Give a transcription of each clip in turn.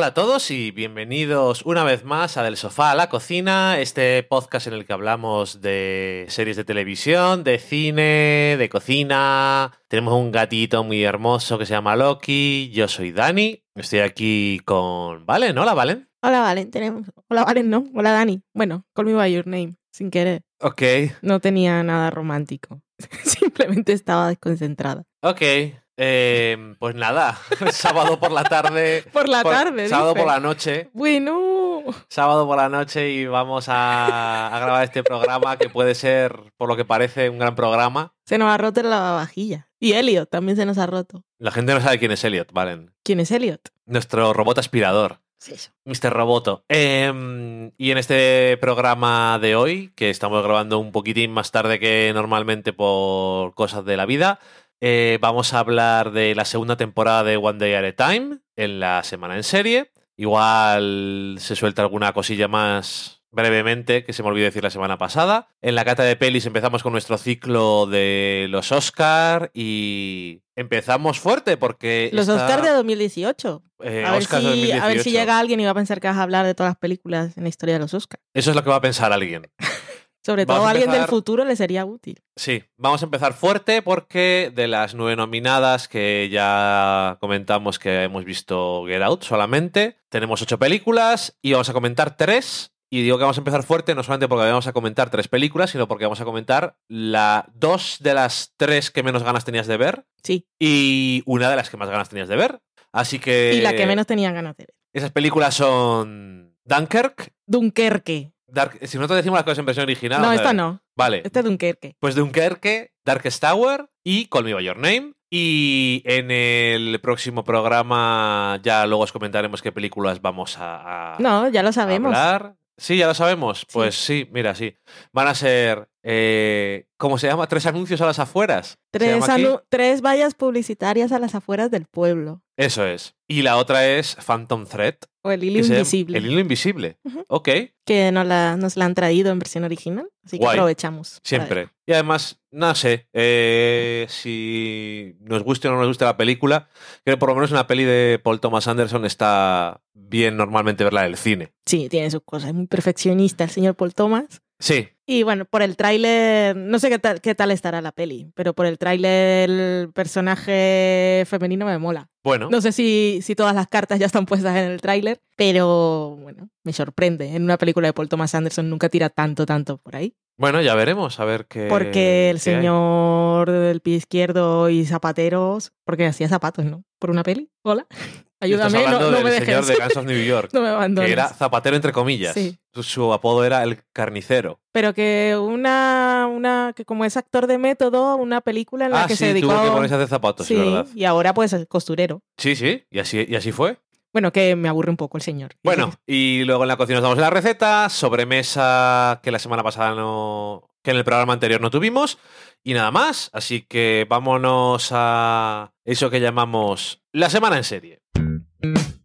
Hola a todos y bienvenidos una vez más a Del Sofá a la Cocina, este podcast en el que hablamos de series de televisión, de cine, de cocina. Tenemos un gatito muy hermoso que se llama Loki. Yo soy Dani. Estoy aquí con Valen. Hola, Valen. Hola, Valen. Tenemos... Hola, Valen, no. Hola, Dani. Bueno, call me by your name, sin querer. Ok, No tenía nada romántico. Simplemente estaba desconcentrada. ok. Eh, pues nada, sábado por la tarde. Por la tarde, Sábado dice. por la noche. Bueno. sábado por la noche y vamos a, a grabar este programa que puede ser, por lo que parece, un gran programa. Se nos ha roto la vajilla. Y Elliot también se nos ha roto. La gente no sabe quién es Elliot, Valen. ¿Quién es Elliot? Nuestro robot aspirador, Sí, eso. Mr. Roboto. Em, y en este programa de hoy, que estamos grabando un poquitín más tarde que normalmente por cosas de la vida, eh, vamos a hablar de la segunda temporada de One Day at a Time en la semana en serie. Igual se suelta alguna cosilla más brevemente que se me olvidó decir la semana pasada. En la cata de pelis empezamos con nuestro ciclo de los Oscar y empezamos fuerte porque Los está, Oscars de 2018. eh, a, ver si, de a ver si 2018. llega alguien y va a pensar que vas a hablar de todas las películas en la historia de los Oscars. Eso es lo que va a pensar alguien. Sobre todo a alguien del futuro le sería útil. Sí, vamos a empezar fuerte porque de las nueve nominadas que ya comentamos que hemos visto Get Out solamente, tenemos ocho películas y vamos a comentar tres. Y digo que vamos a empezar fuerte no solamente porque vamos a comentar tres películas, sino porque vamos a comentar la dos de las tres que menos ganas tenías de ver Sí. y una de las que más ganas tenías de ver. Así que... Y la que menos tenían ganas de ver. Esas películas son Dunkirk. Dunkerque. Dark- si no te decimos las cosas en versión original... No, esta no. Vale. Este es Dunkerque. Pues Dunkerque, Darkest Tower y Call Me By Your Name. Y en el próximo programa ya luego os comentaremos qué películas vamos a, a- No, ya lo sabemos. hablar. Sí, ya lo sabemos. Pues sí, mira, sí. Van a ser, eh, ¿cómo se llama? Tres anuncios a las afueras. ¿Se Tres, tres vallas publicitarias a las afueras del pueblo. Eso es. Y la otra es Phantom Thread. O el hilo invisible. El hilo invisible. Ujú. Ok, Que nos la, nos la han traído en versión original. Así que aprovechamos. siempre. Y además, no sé, eh, si nos guste o no nos guste la película, creo que por lo menos una peli de Paul Thomas Anderson está bien normalmente verla en el cine. Sí, tiene sus cosas. Es muy perfeccionista el señor Paul Thomas. Sí, Y bueno, por el tráiler, no sé qué tal, qué tal estará la peli, pero por el tráiler el personaje femenino me mola. bueno, No sé si, si todas las cartas ya están puestas en el tráiler, pero bueno, me sorprende. En una película de Paul Thomas Anderson nunca tira tanto, tanto por ahí. bueno, ya veremos, a ver qué. Porque el qué hay. señor del pie izquierdo y zapateros, porque hacía zapatos, ¿no? Por una peli. Hola. Estás Ayúdame, no, hablando no del me señor dejes. de Guns of New York, no me abandones. que era zapatero entre comillas. Sí. Su, su apodo era el carnicero. Pero que una, una, que como es actor de método, una película en la Ah, que sí, se dedicó. tuvo que ponerse a hacer zapatos, sí, verdad. y ahora pues es costurero. Sí, sí, y así, y así fue. Bueno, que me aburre un poco el señor. Bueno, y luego en la cocina nos damos la receta, sobremesa que la semana pasada no. que en el programa anterior no tuvimos, y nada más. Así que vámonos a eso que llamamos la semana en serie. Mm-hmm.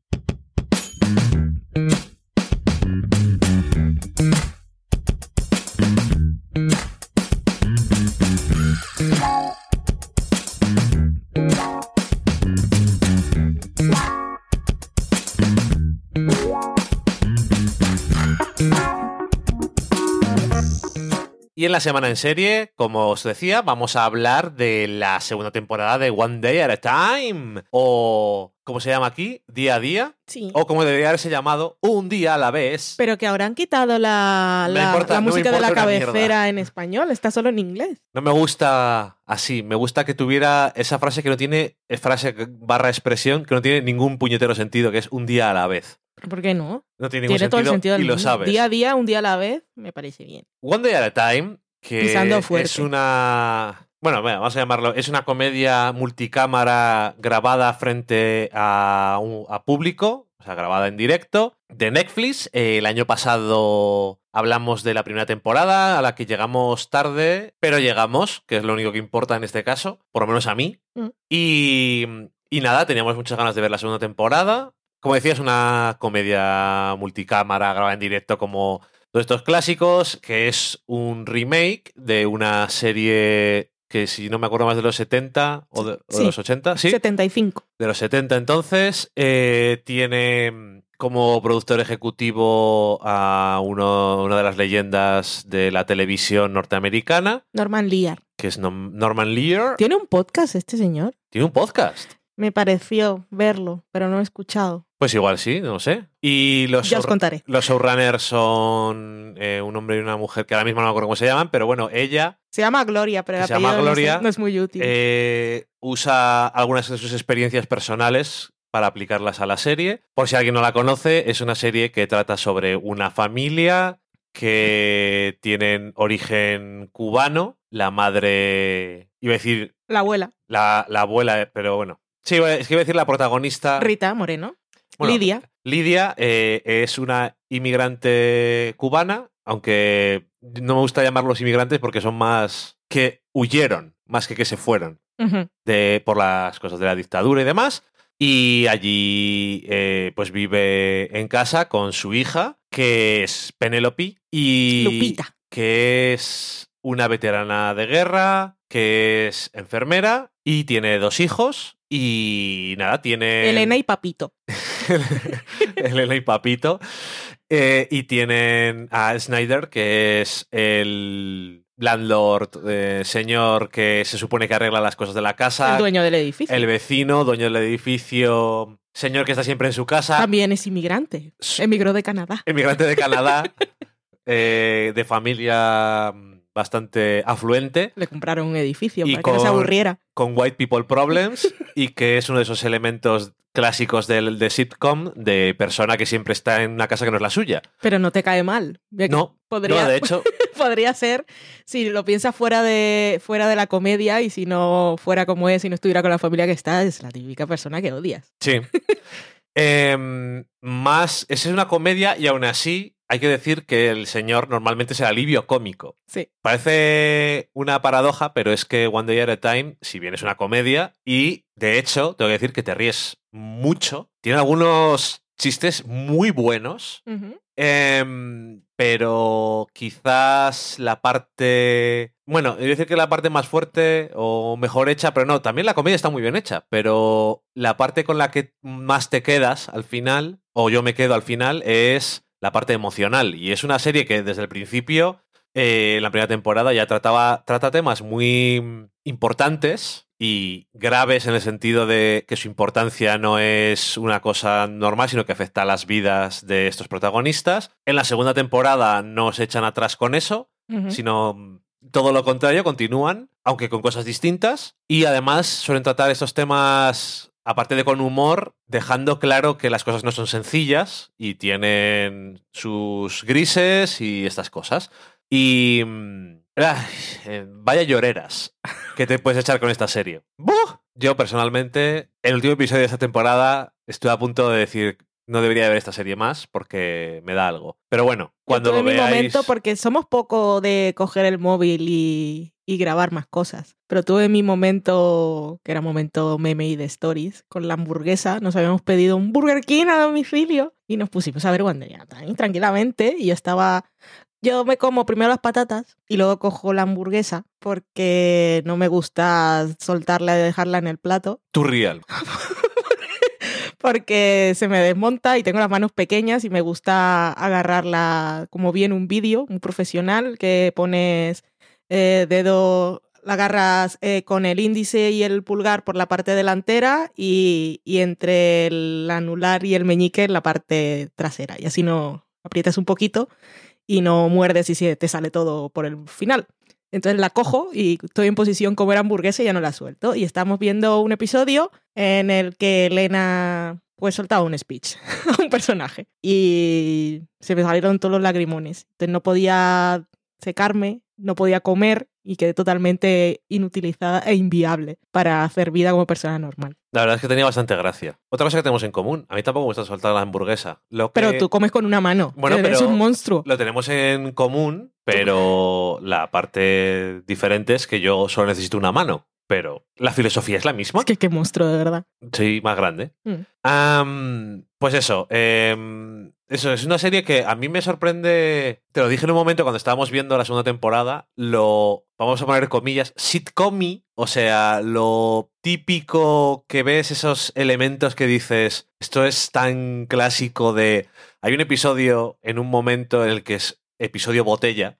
Y en la semana en serie, como os decía, vamos a hablar de la segunda temporada de One Day at a Time. O, ¿cómo se llama aquí? Día a día. Sí. O como debería haberse llamado, Un día a la vez. Pero que ahora han quitado la, la, importa- la no me música de la cabecera en español, está solo en inglés. No me gusta así. Me gusta que tuviera esa frase que no tiene, eh, frase barra expresión, que no tiene ningún puñetero sentido, que es un día a la vez. ¿Por qué no? No tiene ningún Tiene todo el sentido y lo sabes. Día a día, un día a la vez, me parece bien. One Day at a Time, que Pisando fuerte. es una... Bueno, vamos a llamarlo. Es una comedia multicámara grabada frente a, un- a público, o sea, grabada en directo, de Netflix. Eh, el año pasado hablamos de la primera temporada, a la que llegamos tarde, pero llegamos, que es lo único que importa en este caso, por lo menos a mí. Mm. Y, y nada, teníamos muchas ganas de ver la segunda temporada. Como decía, es una comedia multicámara grabada en directo como todos estos clásicos, que es un remake de una serie que si no me acuerdo más de los 70 o de, o de Sí. los 80, ¿sí? 75. De los 70 entonces, eh, tiene como productor ejecutivo a uno, una de las leyendas de la televisión norteamericana, Norman Lear. que es Norman Lear. ¿Tiene un podcast este señor? Tiene un podcast. Me pareció verlo, pero no he escuchado. Pues igual sí, no sé. Y los, Ya os show- contaré. los showrunners son eh, un hombre y una mujer que ahora mismo no me acuerdo cómo se llaman, pero bueno, ella Se llama Gloria, pero el Se llama no Gloria, no es muy útil. eh, usa algunas de sus experiencias personales para aplicarlas a la serie. Por si alguien no la conoce, es una serie que trata sobre una familia que tienen origen cubano. La madre, iba a decir La abuela, la, la abuela, eh, pero bueno. Sí, es que iba a decir la protagonista. Rita Moreno. Bueno, Lidia. Lidia eh, es una inmigrante cubana, aunque no me gusta llamarlos inmigrantes porque son más que huyeron, más que que se fueron de, por las cosas de la dictadura y demás. Y allí eh, pues vive en casa con su hija, que es Penélope, y Lupita. que es una veterana de guerra, que es enfermera y tiene dos hijos. Y nada, tiene... Elena y Papito. Elena y Papito. Eh, y tienen a Snyder, que es el landlord, eh, señor que se supone que arregla las cosas de la casa. el dueño del edificio. el vecino, dueño del edificio, señor que está siempre en su casa. También es inmigrante. Emigró de Canadá. Emigrante de Canadá, eh, de familia mm, bastante afluente, Le compraron un edificio Y para que no se aburriera. con white people problems y que es uno de esos elementos clásicos del de sitcom de persona que siempre está en una casa que no es la suya. Pero no te cae mal. No, podría, no, de hecho, podría ser si lo piensas fuera de, fuera de la comedia y si no fuera como es y no estuviera con la familia que está, es la típica persona que odias. sí. Em, más, esa es una comedia y aún así hay que decir que el señor normalmente es el alivio cómico. Sí. Parece una paradoja, pero es que One Day at a Time, si bien es una comedia, y de hecho, tengo que decir que te ríes mucho, tiene algunos chistes muy buenos, em, pero quizás la parte... Bueno, a decir que la parte más fuerte o mejor hecha, pero no, también la comedia está muy bien hecha, pero la parte con la que más te quedas al final, o yo me quedo al final, es la parte emocional. Y es una serie que desde el principio eh, en la primera temporada ya trataba, trata temas muy importantes y graves en el sentido de que su importancia no es una cosa normal, sino que afecta a las vidas de estos protagonistas. En la segunda temporada no se echan atrás con eso, sino mm, todo lo contrario, continúan, aunque con cosas distintas. Y además suelen tratar estos temas, aparte de con humor, dejando claro que las cosas no son sencillas y tienen sus grises y estas cosas. Y... mm, ay, eh, vaya lloreras que te puedes echar con esta serie. ¡Buh! Yo personalmente, el último episodio de esta temporada, estuve a punto de decir... No debería ver esta serie más porque me da algo. Pero bueno, cuando Yo lo tuve mi veáis... momento porque somos poco de coger el móvil y, y grabar más cosas. Pero tuve mi momento, que era momento meme y de stories, con la hamburguesa. Nos habíamos pedido un Burger King a domicilio y nos pusimos a ver Wonder Woman Time tranquilamente. Y yo estaba. Yo me como primero las patatas y luego cojo la hamburguesa porque no me gusta soltarla y dejarla en el plato Tu real. porque se me desmonta y tengo las manos pequeñas y me gusta agarrarla como bien un vídeo, un profesional, que pones eh, dedo, la agarras eh, con el índice y el pulgar por la parte delantera y, y entre el anular y el meñique en la parte trasera. Y así no aprietas un poquito y no muerdes y se te sale todo por el final. Entonces la cojo y estoy en posición comer hamburguesa y ya no la suelto. Y estamos viendo un episodio en el que Elena pues soltaba un speech a un personaje. Y se me salieron todos los lagrimones. Entonces no podía secarme, no podía comer y quedé totalmente inutilizada e inviable para hacer vida como persona normal. La verdad es que tenía bastante gracia. Otra cosa que tenemos en común. A mí tampoco me gusta soltar la hamburguesa. Lo que Pero tú comes con una mano. Bueno, Eres pero- un monstruo. Lo tenemos en común, pero la parte diferente es que yo solo necesito una mano. Pero la filosofía es la misma. Es que qué monstruo, de verdad. Sí, más grande. Mm. Pues eso, em, eso es una serie que a mí me sorprende. Te lo dije en un momento cuando estábamos viendo la segunda temporada. Lo vamos a poner comillas, sitcomy, o sea, lo típico que ves esos elementos que dices. Esto es tan clásico de. Hay un episodio en un momento en el que es episodio botella.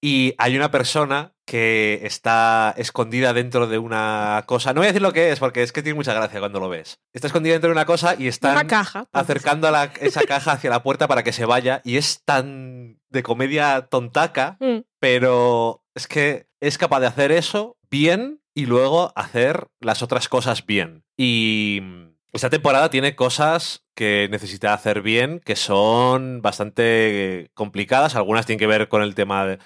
Y hay una persona que está escondida dentro de una cosa. No voy a decir lo que es, porque es que tiene mucha gracia cuando lo ves. Está escondida dentro de una cosa y están Una caja. pues. acercando a la- esa caja hacia la puerta para que se vaya. Y es tan de comedia tontaca, Mm. pero es que es capaz de hacer eso bien y luego hacer las otras cosas bien. Y esta temporada tiene cosas que necesita hacer bien, que son bastante complicadas. Algunas tienen que ver con el tema de,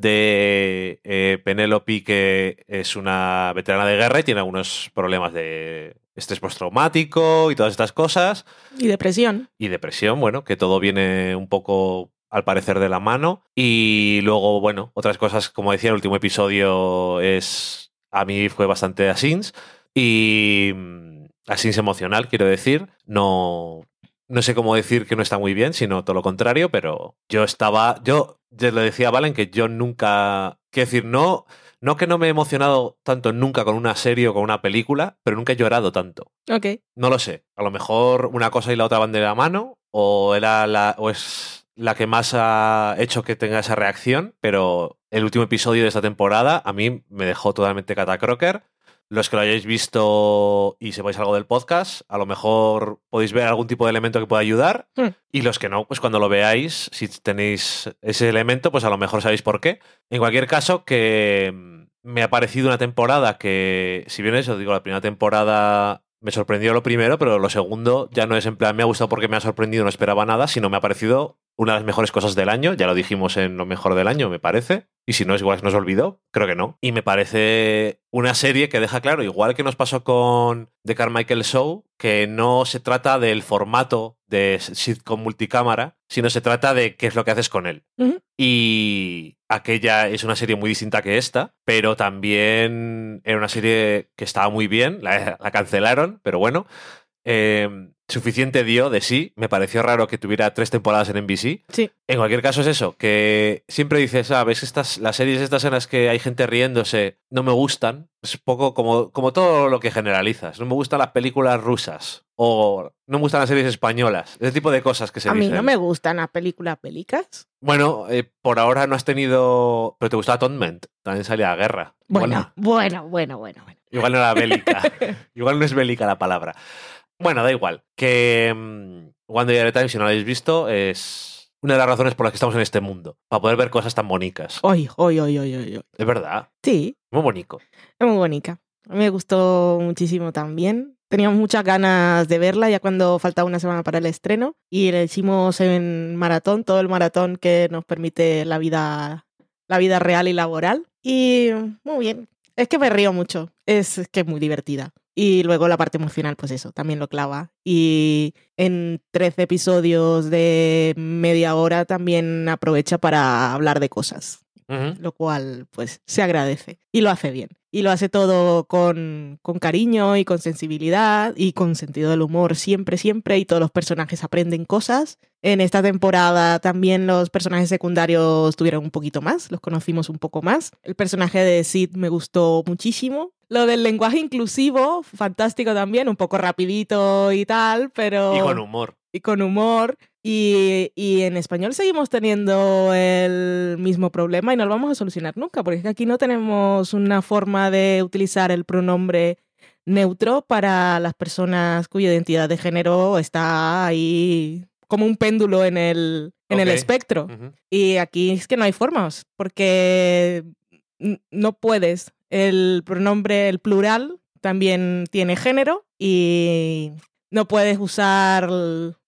de, eh, Penélope, que es una veterana de guerra y tiene algunos problemas de estrés postraumático y todas estas cosas. Y depresión. Y depresión, bueno, que todo viene un poco al parecer de la mano. Y luego, bueno, otras cosas, como decía, el último episodio es. A mí fue bastante asins. Y. mm, Asins emocional, quiero decir. No. No sé cómo decir que no está muy bien, sino todo lo contrario, pero yo estaba. Yo ya le decía a Valen que yo nunca. Quiero decir, no. No que no me he emocionado tanto nunca con una serie o con una película, pero nunca he llorado tanto. Ok. No lo sé. A lo mejor una cosa y la otra van de la mano, o era la, o es la que más ha hecho que tenga esa reacción, pero el último episodio de esta temporada a mí me dejó totalmente catacroker. Los que lo hayáis visto y sepáis algo del podcast, a lo mejor podéis ver algún tipo de elemento que pueda ayudar. Hmm. Y los que no, pues cuando lo veáis, si tenéis ese elemento, pues a lo mejor sabéis por qué. En cualquier caso, que mm, me ha parecido una temporada que, si bien eso, digo, la primera temporada me sorprendió lo primero, pero lo segundo ya no es en plan, me ha gustado porque me ha sorprendido, no esperaba nada, sino me ha parecido una de las mejores cosas del año. Ya lo dijimos en lo mejor del año, me parece. Y si no, es igual que nos olvidó. Creo que no. Y me parece una serie que deja claro, igual que nos pasó con The Carmichael Show, que no se trata del formato de sitcom multicámara, sino se trata de qué es lo que haces con él. Y aquella es una serie muy distinta que esta, pero también era una serie que estaba muy bien, la, la cancelaron, pero bueno. eh, suficiente dio de sí. Me pareció raro que tuviera tres temporadas en NBC. Sí. En cualquier caso es eso, que siempre dices, ah, ves estas, las series estas en las que hay gente riéndose, no me gustan. Es poco como, como todo lo que generalizas. No me gustan las películas rusas. O no me gustan las series españolas. Ese tipo de cosas que se A mí dicen. no me gustan las películas bélicas. Bueno, eh, por ahora no has tenido. Pero te gustaba Atonement. También salía a guerra. Bueno, no- bueno, bueno, bueno, bueno. Igual no era bélica. igual no es bélica la palabra. Bueno, da igual. Que mm, One Day at a Time, si no lo habéis visto, es una de las razones por las que estamos en este mundo. Para poder ver cosas tan bonitas. Hoy, hoy, hoy, hoy, hoy. Es verdad. Sí, Muy bonito. es muy bonita. Me gustó muchísimo también. Teníamos muchas ganas de verla ya cuando faltaba una semana para el estreno y la hicimos en maratón, todo el maratón que nos permite la vida, la vida real y laboral. Y muy bien. Es que me río mucho. Es, es que es muy divertida. Y luego la parte emocional, pues eso, también lo clava. Y en 13 episodios de media hora también aprovecha para hablar de cosas lo cual pues se agradece y lo hace bien. Y lo hace todo con, con cariño y con sensibilidad y con sentido del humor siempre, siempre y todos los personajes aprenden cosas. En esta temporada también los personajes secundarios tuvieron un poquito más, los conocimos un poco más. El personaje de Sid me gustó muchísimo. Lo del lenguaje inclusivo, fantástico también, un poco rapidito y tal, pero Y con humor. y con humor. Y, y en español seguimos teniendo el mismo problema y no lo vamos a solucionar nunca, porque es que aquí no tenemos una forma de utilizar el pronombre neutro para las personas cuya identidad de género está ahí como un péndulo en el, en el espectro. Y aquí es que no hay formas, porque no puedes. El pronombre, el plural, también tiene género y no puedes usar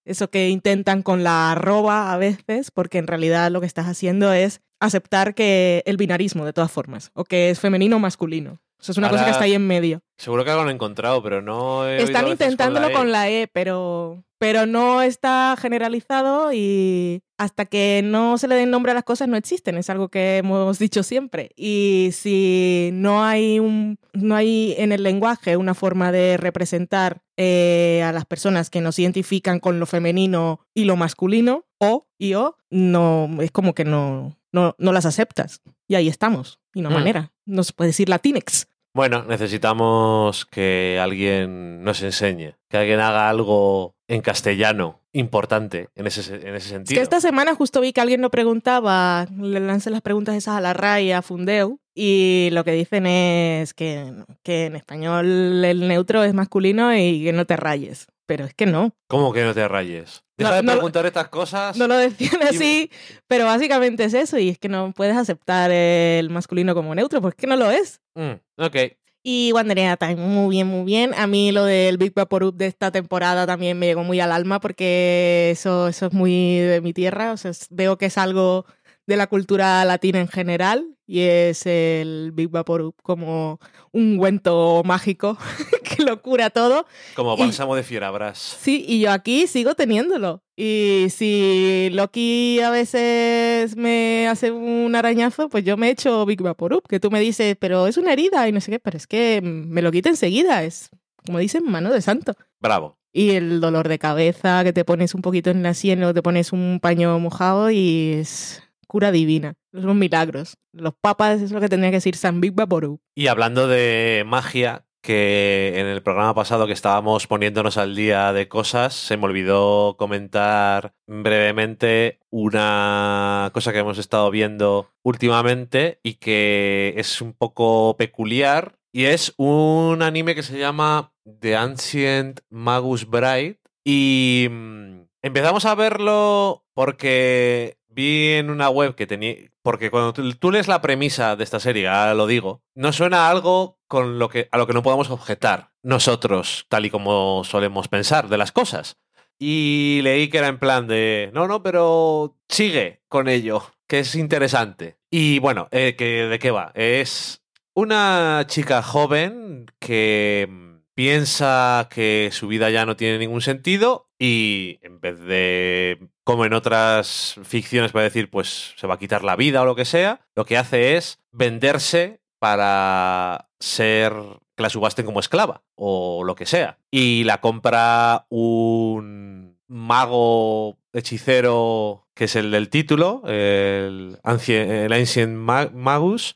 eso que intentan con la arroba a veces, porque en realidad lo que estás haciendo es aceptar que el binarismo, de todas formas, o que es femenino o masculino. O sea, es una cosa que está ahí en medio. Seguro que algo han encontrado, pero no he Están a veces intentándolo E. con la E, pero pero no está generalizado y hasta que no se le den nombre a las cosas no existen, es algo que hemos dicho siempre. Y si no hay, un, no hay en el lenguaje una forma de representar eh, a las personas que nos identifican con lo femenino y lo masculino, o y o, no, es como que no, no, no las aceptas. Y ahí estamos, y no Mm. manera. No se puede decir latinex. Bueno, necesitamos que alguien nos enseñe, que alguien haga algo en castellano importante en ese, en ese Es sentido. que esta semana justo vi que alguien lo preguntaba, le lancé las preguntas esas a la RAI a Fundeu, y lo que dicen es que, que en español el neutro es masculino y que no te rayes. Pero es que no, ¿Cómo que no te rayes? Deja No, de no preguntar estas cosas. no lo decían así, pero básicamente es eso, y es que no puedes aceptar el masculino como neutro, porque es que no lo es. Mm, ok. Y Wanderea también muy bien, muy bien. A mí lo del Big Vaporub de esta temporada también me llegó muy al alma porque eso, eso es muy de mi tierra. O sea, veo que es algo de la cultura latina en general y es el Big Vaporub como un ungüento mágico que lo cura todo. Como Y- bálsamo de fierabrás. Sí, y yo aquí sigo teniéndolo. Y si Loki a veces me hace un arañazo, pues yo me echo Big Vaporub, que tú me dices, pero es una herida y no sé qué, pero es que me lo quita enseguida, es como dicen, mano de santo. Bravo. Y el dolor de cabeza, que te pones un poquito en la sien, luego te pones un paño mojado y es cura divina. Son milagros. Los papas es lo que tendría que decir San Big Vaporub. Y hablando de magia, que en el programa pasado que estábamos poniéndonos al día de cosas, se me olvidó comentar brevemente una cosa que hemos estado viendo últimamente y que es un poco peculiar. Y es un anime que se llama The Ancient Magus Bride. Y mm, empezamos a verlo porque vi en una web que tenía. Porque cuando tú, lees la premisa de esta serie, ahora lo digo, no suena algo con lo que, a lo que no podamos objetar nosotros, tal y como solemos pensar de las cosas. Y leí que era en plan de, no, no, pero sigue con ello, que es interesante. Y bueno, eh, que, ¿de qué va? Es una chica joven que mm, piensa que su vida ya no tiene ningún sentido y en vez de, como en otras ficciones, para decir, pues se va a quitar la vida o lo que sea, lo que hace es venderse para ser que la subasten como esclava o lo que sea. Y la compra un mago hechicero que es el del título, el Ancient, el Ancient Ma- Magus,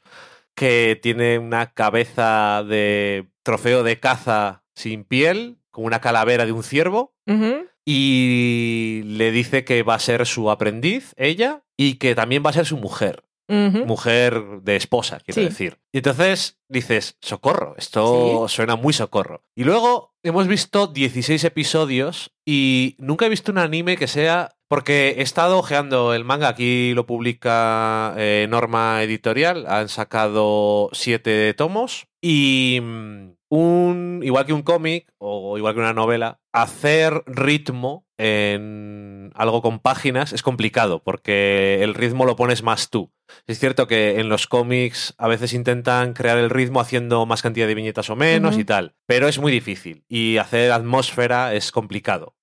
que tiene una cabeza de trofeo de caza sin piel, con una calavera de un ciervo. Y le dice que va a ser su aprendiz, ella, y que también va a ser su mujer, mujer de esposa, quiero Sí. decir. Y entonces dices, socorro, esto suena muy socorro. Y luego hemos visto 16 episodios y nunca he visto un anime que sea... Porque he estado ojeando el manga, aquí lo publica eh, Norma Editorial, han sacado siete tomos y mm, un igual que un cómic o igual que una novela, hacer ritmo en algo con páginas es complicado porque el ritmo lo pones más tú. Es cierto que en los cómics a veces intentan crear el ritmo haciendo más cantidad de viñetas o menos y tal, pero es muy difícil y hacer atmósfera es complicado.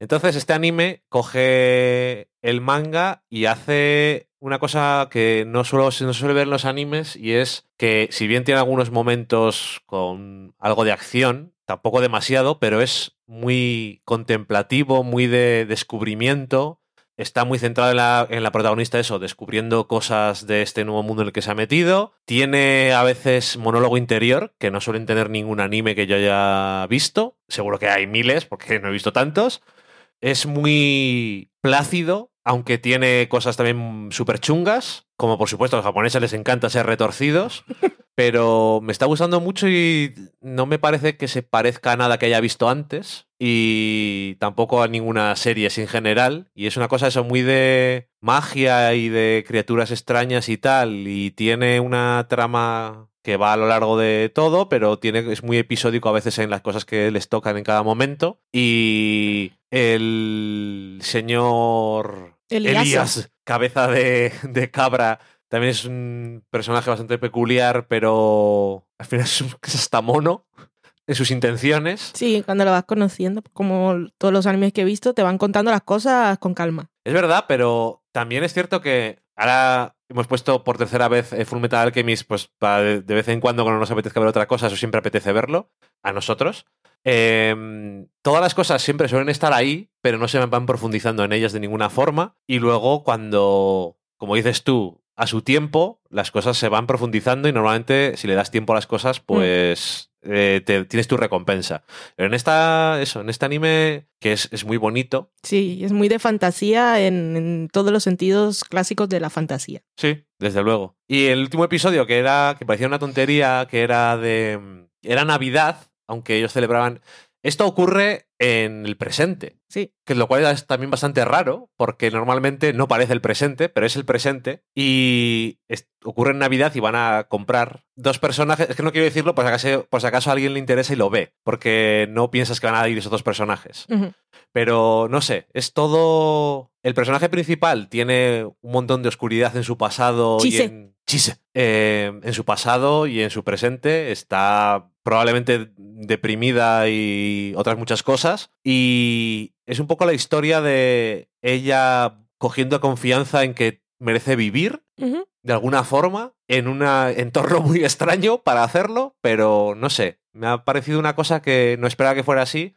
Entonces este anime coge el manga y hace una cosa que no suelo, no suele ver en los animes y es que si bien tiene algunos momentos con algo de acción, tampoco demasiado, pero es muy contemplativo, muy de descubrimiento. Está muy centrado en la, en la protagonista, eso, descubriendo cosas de este nuevo mundo en el que se ha metido. Tiene a veces monólogo interior, que no suelen tener ningún anime que yo haya visto. Seguro que hay miles, porque no he visto tantos. Es muy plácido, aunque tiene cosas también súper chungas. Como por supuesto a los japoneses les encanta ser retorcidos. Pero me está gustando mucho y no me parece que se parezca a nada que haya visto antes. Y tampoco a ninguna serie en general. Y es una cosa eso muy de magia y de criaturas extrañas y tal. Y tiene una trama que va a lo largo de todo, pero tiene, es muy episódico a veces en las cosas que les tocan en cada momento. Y el señor Elías. Elías, cabeza de, de cabra, también es un personaje bastante peculiar, pero al final es, un- es hasta mono. en sus intenciones. Sí, cuando lo vas conociendo, como todos los animes que he visto, te van contando las cosas con calma. Es verdad, pero también es cierto que ahora hemos puesto por tercera vez eh, Full Metal Alchemist, pues de vez en cuando cuando nos apetezca ver otra cosa, eso siempre apetece verlo, a nosotros. Em, todas las cosas siempre suelen estar ahí, pero no se van profundizando en ellas de ninguna forma. Y luego cuando, como dices tú, a su tiempo, las cosas se van profundizando y normalmente si le das tiempo a las cosas, pues eh, te- tienes tu recompensa. Pero en esta, eso, en este anime, que es, es muy bonito, Sí, es muy de fantasía en, en todos los sentidos clásicos de la fantasía. Sí, desde luego. Y el último episodio, que era, que parecía una tontería, que era de. Era Navidad, aunque ellos celebraban. Esto ocurre en el presente, Sí, que lo cual es también bastante raro, porque normalmente no parece el presente, pero es el presente. Y es- ocurre en Navidad y van a comprar dos personajes. Es que no quiero decirlo por si acaso, por si acaso a alguien le interesa y lo ve, porque no piensas que van a ir esos dos personajes. Pero no sé, es todo. El personaje principal tiene un montón de oscuridad en su pasado y Chise. en. Chise. Eh, en su pasado y en su presente. Está probablemente deprimida y otras muchas cosas. Y es un poco la historia de ella cogiendo confianza en que merece vivir de alguna forma en un entorno muy extraño para hacerlo, pero no sé, me ha parecido una cosa que no esperaba que fuera así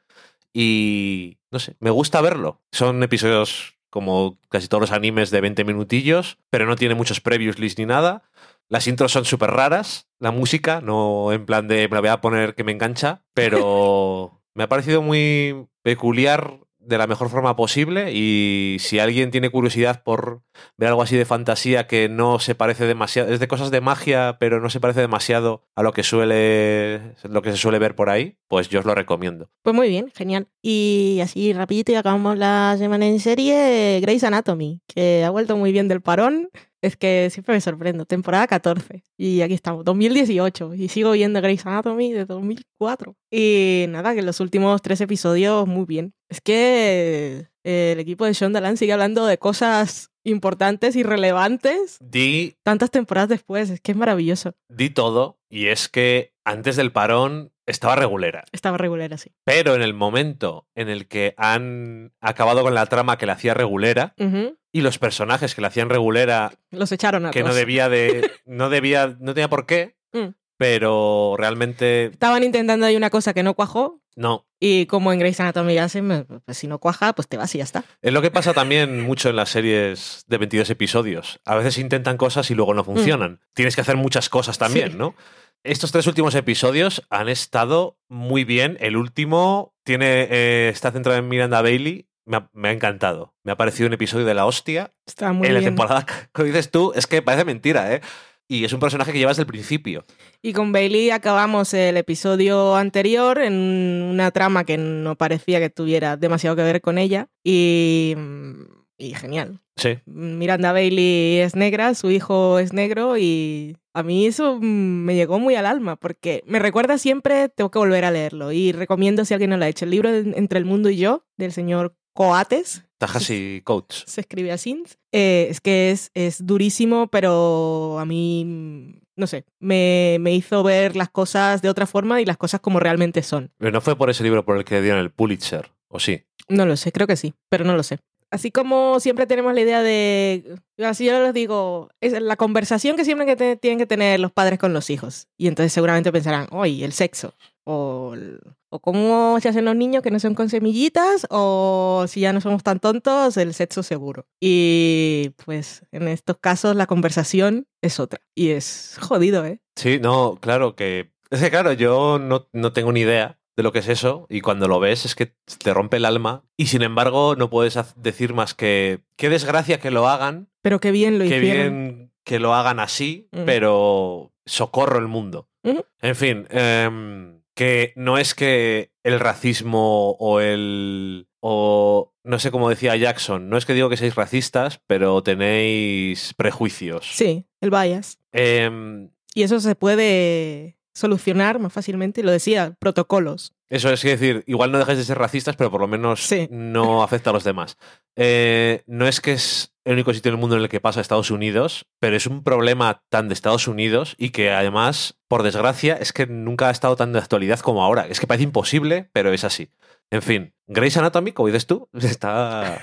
y no sé, me gusta verlo. Son episodios como casi todos los animes de 20 minutillos, pero no tiene muchos previews list ni nada. Las intros son súper raras, la música, no en plan de me la voy a poner que me engancha, pero me ha parecido muy peculiar de la mejor forma posible y si alguien tiene curiosidad por ver algo así de fantasía que no se parece demasiado, es de cosas de magia, pero no se parece demasiado a lo que suele lo que se suele ver por ahí, pues yo os lo recomiendo. Pues muy bien, genial. Y así rapidito y acabamos la semana en serie, Grey's Anatomy, que ha vuelto muy bien del parón. Es que siempre me sorprendo. Temporada 14. Y aquí estamos, 2018. Y sigo viendo Grey's Anatomy de 2004. Y nada, que los últimos tres episodios muy bien. Es que eh, el equipo de Shondaland sigue hablando de cosas importantes y relevantes Di tantas temporadas después. Es que es maravilloso. di todo y es que antes del parón estaba regulera. Estaba regular así. Pero en el momento en el que han acabado con la trama que la hacía regulera Ujú. Y los personajes que la hacían regulera Los echaron a que no debía de no debía no tenía por qué, Mm. pero realmente Estaban intentando ahí una cosa que no cuajó. no. Y como en Grey's Anatomy ya se me- pues si no cuaja, pues te vas y ya está. Es lo que pasa también mucho en las series de 22 episodios. A veces intentan cosas y luego no funcionan. Tienes que hacer muchas cosas también, Mm. Sí. ¿no? Estos tres últimos episodios han estado muy bien. El último tiene eh, está centrado en Miranda Bailey. Me ha, me ha encantado. Me ha parecido un episodio de la hostia. Está muy en la temporada, como dices tú, es que parece mentira, ¿eh? Y es un personaje que llevas desde el principio. Y con Bailey acabamos el episodio anterior en una trama que no parecía que tuviera demasiado que ver con ella. Y, y genial. Sí. Miranda Bailey es negra, su hijo es negro y a mí eso me llegó muy al alma porque me recuerda siempre, tengo que volver a leerlo y recomiendo si alguien no lo ha hecho, el libro de Entre el Mundo y yo del señor Coates, Tahashi Coates. se escribe así. Eh, es que es, es durísimo, pero a mí, no sé, me, me hizo ver las cosas de otra forma y las cosas como realmente son. Pero no fue por ese libro por el que dieron el Pulitzer, ¿o sí? No lo sé, creo que sí, pero no lo sé. Así como siempre tenemos la idea de, así yo les digo, es la conversación que siempre que te- tienen que tener los padres con los hijos. Y entonces seguramente pensarán, oye, el sexo. O, el- o cómo se hacen los niños que no son con semillitas, o si ya no somos tan tontos, el sexo seguro. Y pues en estos casos la conversación es otra. Y es jodido, ¿eh? Sí, no, claro que. Es que, claro, yo no, no tengo ni idea de lo que es eso y cuando lo ves es que te rompe el alma y sin embargo no puedes decir más que qué desgracia que lo hagan, Pero qué bien lo qué hicieron. bien que lo hagan así, Ujú. pero socorro el mundo. En fin, em, que no es que el racismo o el... o no sé cómo decía Jackson, no es que digo que seáis racistas, pero tenéis prejuicios. Sí, el bias. Em, Y eso se puede solucionar más fácilmente, lo decía, protocolos. Eso es decir, igual no dejáis de ser racistas, pero por lo menos Sí. no afecta a los demás. Eh, no es que es el único sitio en el mundo en el que pasa Estados Unidos, pero es un problema tan de Estados Unidos y que además, por desgracia, es que nunca ha estado tan de actualidad como ahora. Es que parece imposible, pero es así. En fin, Grey's Anatomy, como dices tú, está...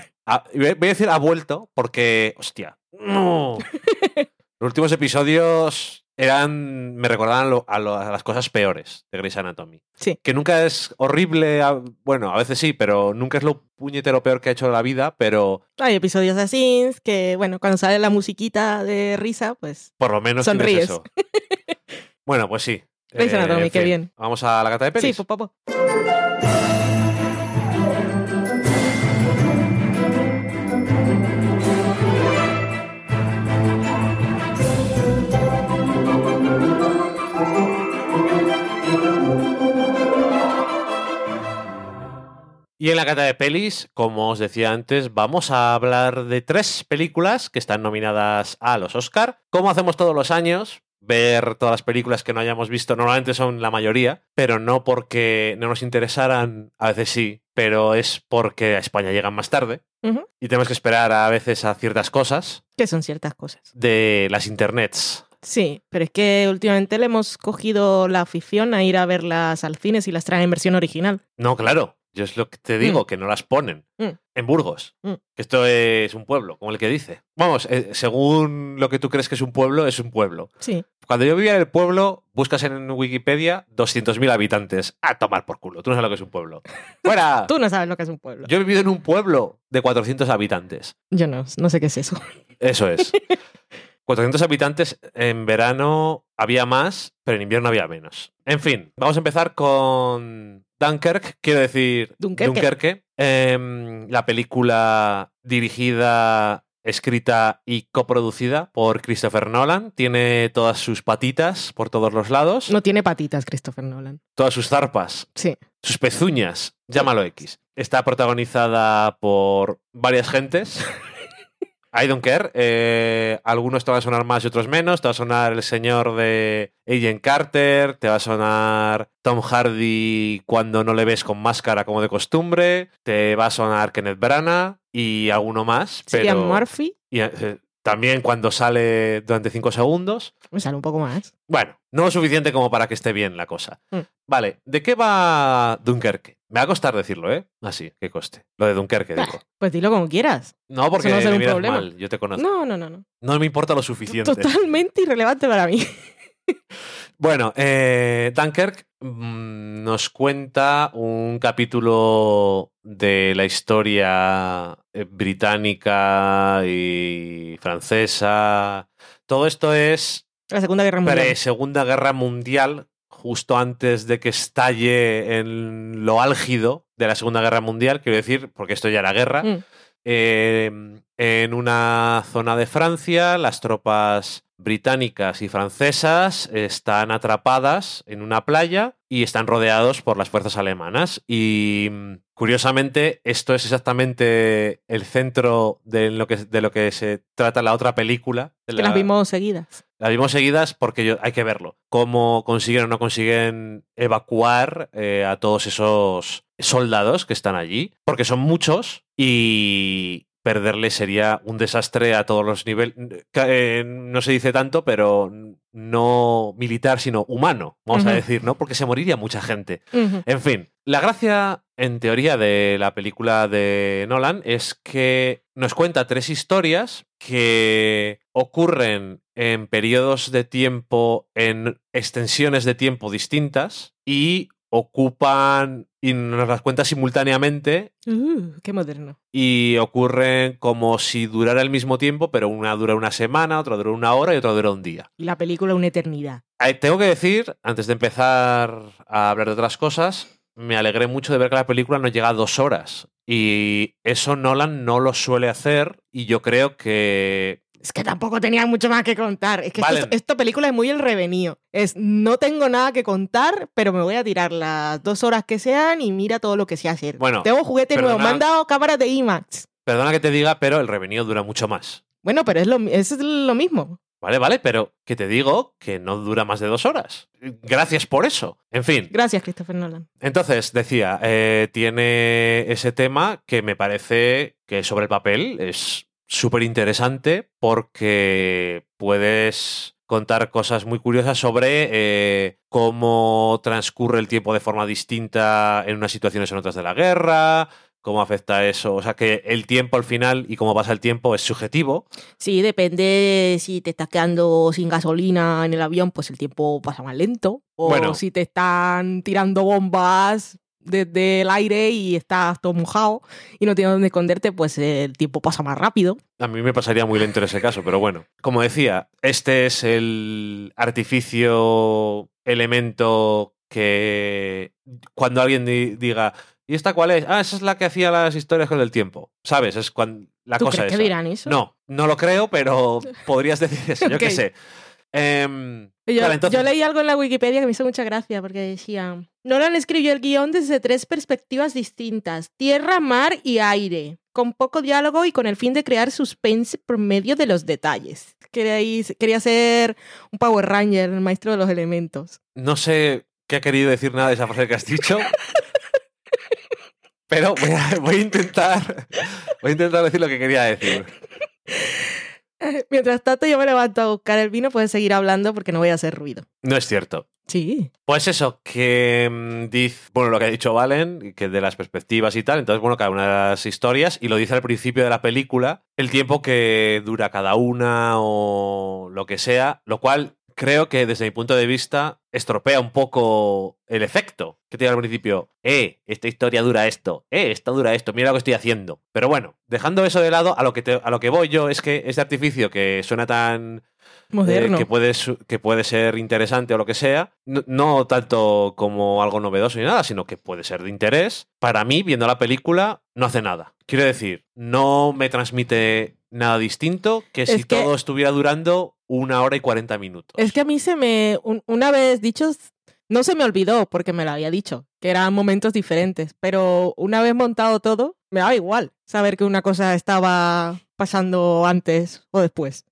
voy a decir ha vuelto porque, hostia, no. Los últimos episodios eran me recordaban a, las cosas peores de Grey's Anatomy. Sí. Que nunca es horrible, bueno, a veces sí, pero nunca es lo puñetero peor que ha hecho la vida, pero... Hay episodios así que, bueno, cuando sale la musiquita de risa, pues... Por lo menos sonríes. Eso. bueno, pues sí. Grey's Anatomy, eh, qué bien. Vamos a la gata de pelis. Sí. Y en la cata de pelis, como os decía antes, vamos a hablar de tres películas que están nominadas a los Oscar. Como hacemos todos los años, ver todas las películas que no hayamos visto, normalmente son la mayoría, pero no porque no nos interesaran, a veces sí, pero es porque a España llegan más tarde y tenemos que esperar a veces a ciertas cosas. ¿Qué son ciertas cosas? De las internets. Sí, pero es que últimamente le hemos cogido la afición a ir a verlas al cine si las traen en versión original. No, claro. Yo es lo que te digo, mm. que no las ponen. Mm. En Burgos. Mm. Que esto es un pueblo, como el que dice. Vamos, eh, según lo que tú crees que es un pueblo, es un pueblo. Sí. Cuando yo vivía en el pueblo, buscas en Wikipedia 200.000 habitantes. A tomar por culo. Tú no sabes lo que es un pueblo. ¡Fuera! tú no sabes lo que es un pueblo. Yo he vivido en un pueblo de 400 habitantes. Yo no, no sé qué es eso. Eso es. 400 habitantes en verano había más, pero en invierno había menos. En fin, vamos a empezar con Dunkirk, quiero decir Dunkerque. Em, la película dirigida, escrita y coproducida por Christopher Nolan. Tiene todas sus patitas por todos los lados. No tiene patitas, Christopher Nolan. Todas sus zarpas. Sí. Sus pezuñas. Llámalo X. Está protagonizada por varias gentes. I don't care. Eh, algunos te van a sonar más y otros menos. Te va a sonar el señor de Agent Carter. Te va a sonar Tom Hardy cuando no le ves con máscara como de costumbre. Te va a sonar Kenneth Branagh y alguno más. Pero... Murphy. Y, eh, también cuando sale durante cinco segundos. Me sale un poco más. Bueno, no lo suficiente como para que esté bien la cosa. Mm. Vale, ¿de qué va Dunkerque? Me va a costar decirlo, ¿eh? Así, que coste. Lo de Dunkerque, digo. Pues dilo como quieras. No, porque no me miras problema. mal, yo te conozco. No, no, no, no. No me importa lo suficiente. Totalmente irrelevante para mí. Bueno, eh, Dunkirk mm, nos cuenta un capítulo de la historia eh, británica y francesa. Todo esto es La Segunda Guerra Mundial. pre-Segunda Guerra Mundial, justo antes de que estalle en lo álgido de la Segunda Guerra Mundial, quiero decir, porque esto ya era guerra. Mm. Eh, en una zona de Francia, las tropas británicas y francesas están atrapadas en una playa y están rodeados por las fuerzas alemanas. Y mm, curiosamente, esto es exactamente el centro de lo que, de lo que se trata la otra película. Que la- las vimos seguidas. Las vimos seguidas porque yo- hay que verlo. Cómo consiguen o no consiguen evacuar eh, a todos esos soldados que están allí. Porque son muchos y perderle sería un desastre a todos los niveles. Eh, no se dice tanto, pero no militar, sino humano, vamos a decir, ¿no? Porque se moriría mucha gente. En fin, la gracia, en teoría, de la película de Nolan es que nos cuenta tres historias que ocurren en periodos de tiempo, en extensiones de tiempo distintas y ocupan y nos las cuenta simultáneamente Uh, qué moderno. y ocurren como si durara el mismo tiempo, pero una dura una semana, otra dura una hora y otra dura un día. Y la película una eternidad. Eh, Tengo que decir, antes de empezar a hablar de otras cosas, me alegré mucho de ver que la película no llega a dos horas. Y eso Nolan no lo suele hacer y yo creo que... Es que tampoco tenía mucho más que contar. Es que Vale. esto- esta película es muy el revenido. Es no tengo nada que contar, pero me voy a tirar las dos horas que sean y mira todo lo que sé hacer. Bueno, Tengo juguete nuevo, perdona. me han dado cámaras de IMAX. Perdona que te diga, pero el revenido dura mucho más. Bueno, pero es lo, es lo mismo. Vale, vale, pero que te digo que no dura más de dos horas. Gracias por eso. En fin, Gracias, Christopher Nolan. entonces decía, eh, tiene ese tema que me parece que sobre el papel es súper interesante porque puedes contar cosas muy curiosas sobre eh, cómo transcurre el tiempo de forma distinta en unas situaciones o en otras de la guerra, cómo afecta eso. O sea, que el tiempo al final y cómo pasa el tiempo es subjetivo. Sí, depende si te estás quedando sin gasolina en el avión, pues el tiempo pasa más lento. O Bueno. si te están tirando bombas desde el aire y estás todo mojado y no tienes dónde esconderte, pues el tiempo pasa más rápido. A mí me pasaría muy lento en ese caso, pero bueno. Como decía, este es el artificio, elemento que cuando alguien di- diga, ¿y esta cuál es? Ah, esa es la que hacía las historias con el tiempo. ¿Sabes? Es cuando la ¿Tú cosa crees que esa. dirán eso? No, no lo creo, pero podrías decir eso, yo qué sé. Em, Yo, vale, entonces- yo leí algo en la Wikipedia que me hizo mucha gracia porque decía, Nolan escribió el guion desde tres perspectivas distintas, tierra, mar y aire, con poco diálogo y con el fin de crear suspense por medio de los detalles. Quería, ir- quería ser un Power Ranger, el maestro de los elementos. No sé qué ha querido decir nada de esa frase que has dicho. pero voy a, voy a intentar. Voy a intentar decir lo que quería decir. Mientras tanto yo me levanto a buscar el vino, puedes seguir hablando porque no voy a hacer ruido. No es cierto. Sí. Pues eso, que mm, dice, bueno, lo que ha dicho Valen, que de las perspectivas y tal, entonces, bueno, cada una de las historias, y lo dice al principio de la película, el tiempo que dura cada una o lo que sea, lo cual creo que desde mi punto de vista estropea un poco el efecto que tiene al principio. Eh, esta historia dura esto, eh, esta dura esto, mira lo que estoy haciendo. Pero bueno, dejando eso de lado, a lo que, a lo que voy yo es que este artificio que suena tan Moderno. eh, que, puede, que puede ser interesante o lo que sea, no, no tanto como algo novedoso ni nada, sino que puede ser de interés. Para mí, viendo la película, no hace nada. Quiero decir, no me transmite nada distinto que si que- todo estuviera durando una hora y cuarenta minutos. Es que a mí se me, un- una vez dicho, no se me olvidó porque me lo había dicho, que eran momentos diferentes, pero una vez montado todo, me daba igual saber que una cosa estaba pasando antes o después.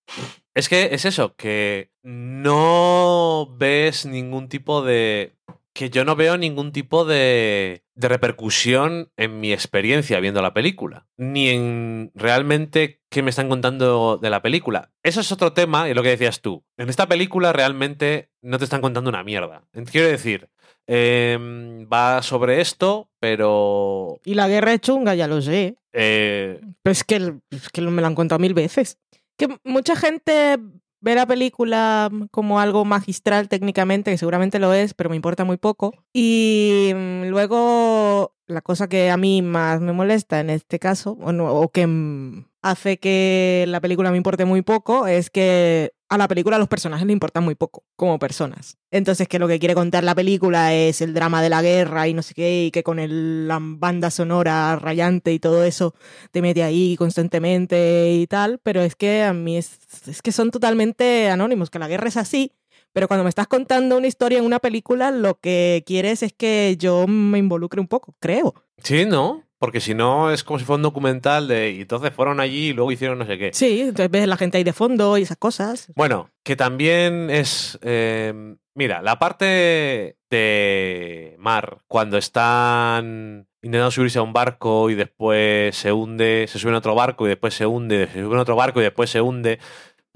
Es que es eso, que no ves ningún tipo de... que yo no veo ningún tipo de, de repercusión en mi experiencia viendo la película, ni en realmente qué me están contando de la película. Eso es otro tema, y lo que decías tú. En esta película realmente no te están contando una mierda. Quiero decir, em, va sobre esto, pero... Y la guerra es chunga, ya lo sé, eh, pero es que, es que me lo han contado mil veces. Que mucha gente ve la película como algo magistral técnicamente, que seguramente lo es, pero me importa muy poco. Y mm, luego la cosa que a mí más me molesta en este caso, o, no- o que mm, hace que la película me importe muy poco, es que a la película los personajes le importan muy poco como personas. Entonces que lo que quiere contar la película es el drama de la guerra y no sé qué, y que con el- la banda sonora rayante y todo eso te mete ahí constantemente y tal, pero es que a mí es, es que son totalmente anónimos, que la guerra es así, pero cuando me estás contando una historia en una película, lo que quieres es que yo me involucre un poco, creo. sí, ¿no? Porque si no es como si fuera un documental de... Y entonces fueron allí y luego hicieron no sé qué. Sí, entonces ves la gente ahí de fondo y esas cosas. Bueno, que también es. eh, mira, la parte de Mar, cuando están intentando subirse a un barco y después se hunde, se suben a otro barco y después se hunde, se suben a otro barco y después se hunde.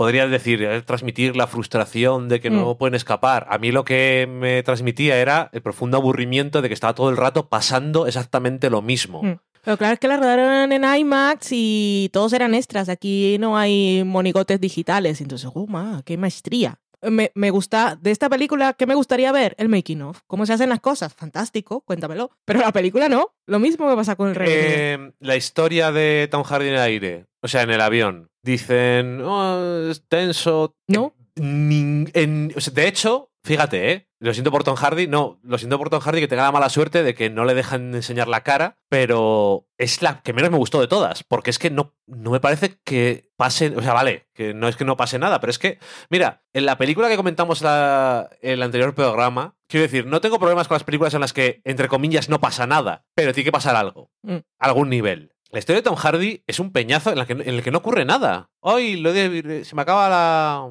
Podrías decir, eh, transmitir la frustración de que no Mm. pueden escapar. A mí lo que me transmitía era el profundo aburrimiento de que estaba todo el rato pasando exactamente lo mismo. Mm. Pero claro, es que la rodaron en IMAX y todos eran extras. Aquí no hay monigotes digitales. Entonces, oh, ma, qué maestría. Me, me gusta, de esta película, ¿qué me gustaría ver? El making of. ¿Cómo se hacen las cosas? Fantástico, cuéntamelo. Pero la película no. Lo mismo me pasa con el Rey. Eh, la historia de Tom Hardy en el aire, o sea, en el avión. Dicen, "Oh, es tenso. ¿No? En- de hecho, fíjate, ¿eh? Lo siento por Tom Hardy, no, lo siento por Tom Hardy que tenga la mala suerte de que no le dejan enseñar la cara, pero es la que menos me gustó de todas, porque es que no, no me parece que pase, o sea, vale, que no es que no pase nada, pero es que, mira, en la película que comentamos la, en el anterior programa, quiero decir, no tengo problemas con las películas en las que, entre comillas, no pasa nada, pero tiene que pasar algo, Mm. algún nivel. La historia de Tom Hardy es un peñazo en, la que, en el que no ocurre nada. Hoy lo de- se me acaba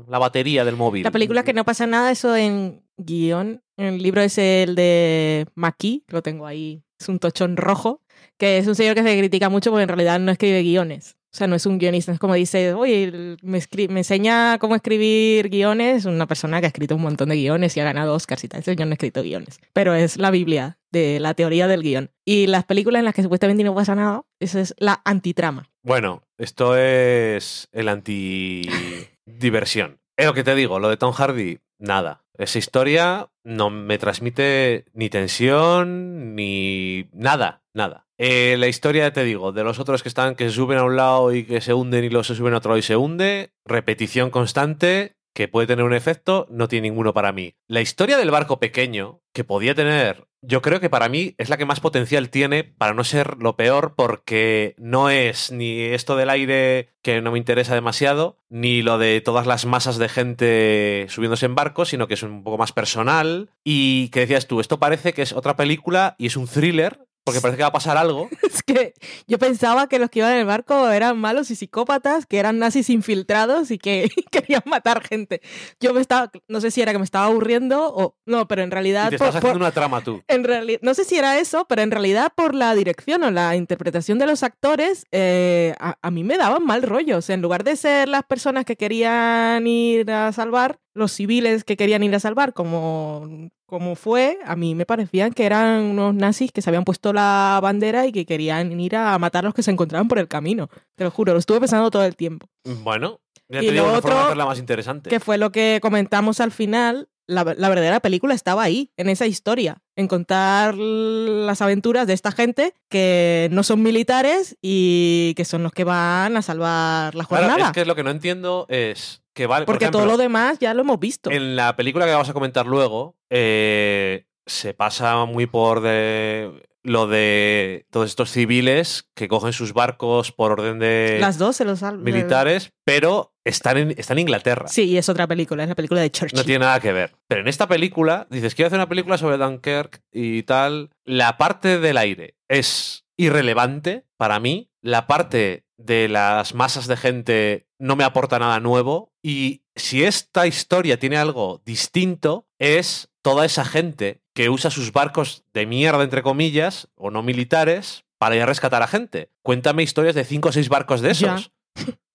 la, batería del móvil. La película que no pasa nada, eso en guion. El libro es el de Maki, lo tengo ahí. Es un tochón rojo, que es un señor que se critica mucho porque en realidad no escribe guiones. O sea, no es un guionista, es como dice, oye, me, enseña cómo escribir guiones, una persona que ha escrito un montón de guiones y ha ganado Oscars y tal. Yo no he escrito guiones, pero es la Biblia de la teoría del guion. Y las películas en las que supuestamente no pasa nada, esa es la antitrama. Bueno, esto es el anti-diversión. Es lo que te digo, lo de Tom Hardy, nada. Esa historia no me transmite ni tensión, ni nada, nada. Eh, la historia, te digo, de los otros que están, que se suben a un lado y que se hunden y los se suben a otro lado y se hunde, repetición constante, que puede tener un efecto, no tiene ninguno para mí. La historia del barco pequeño, que podía tener, yo creo que para mí es la que más potencial tiene para no ser lo peor, porque no es ni esto del aire que no me interesa demasiado, ni lo de todas las masas de gente subiéndose en barcos, sino que es un poco más personal. Y que decías tú, esto parece que es otra película y es un thriller porque parece que va a pasar algo. Es que yo pensaba que los que iban en el barco eran malos y psicópatas, que eran nazis infiltrados y que querían matar gente. Yo me estaba, no sé si era que me estaba aburriendo o no, pero en realidad... Y te estás haciendo una trama tú. En realidad, no sé si era eso, pero en realidad por la dirección o la interpretación de los actores, eh, a, a, mí me daban mal rollo. O sea, en lugar de ser las personas que querían ir a salvar, los civiles que querían ir a salvar, como, como fue, a mí me parecían que eran unos nazis que se habían puesto la bandera y que querían ir a matar a los que se encontraban por el camino. Te lo juro, lo estuve pensando todo el tiempo. Bueno, ya te y digo lo otro, la más interesante. Que fue lo que comentamos al final, la, la, verdadera película estaba ahí, en esa historia, en contar las aventuras de esta gente que no son militares y que son los que van a salvar la jornada. Claro, es que lo que no entiendo es que vale. Porque por ejemplo, todo lo demás ya lo hemos visto. En la película que vamos a comentar luego, eh, se pasa muy por de lo de todos estos civiles que cogen sus barcos por orden de las dos se los militares, pero están en, están en Inglaterra. Sí, y es otra película, es la película de Churchill. No tiene nada que ver. Pero en esta película, dices, quiero hacer una película sobre Dunkirk y tal. La parte del aire es irrelevante para mí. La parte de las masas de gente no me aporta nada nuevo. Y si esta historia tiene algo distinto, es toda esa gente que usa sus barcos de mierda, entre comillas, o no militares, para ir a rescatar a gente. Cuéntame historias de cinco o seis barcos de esos.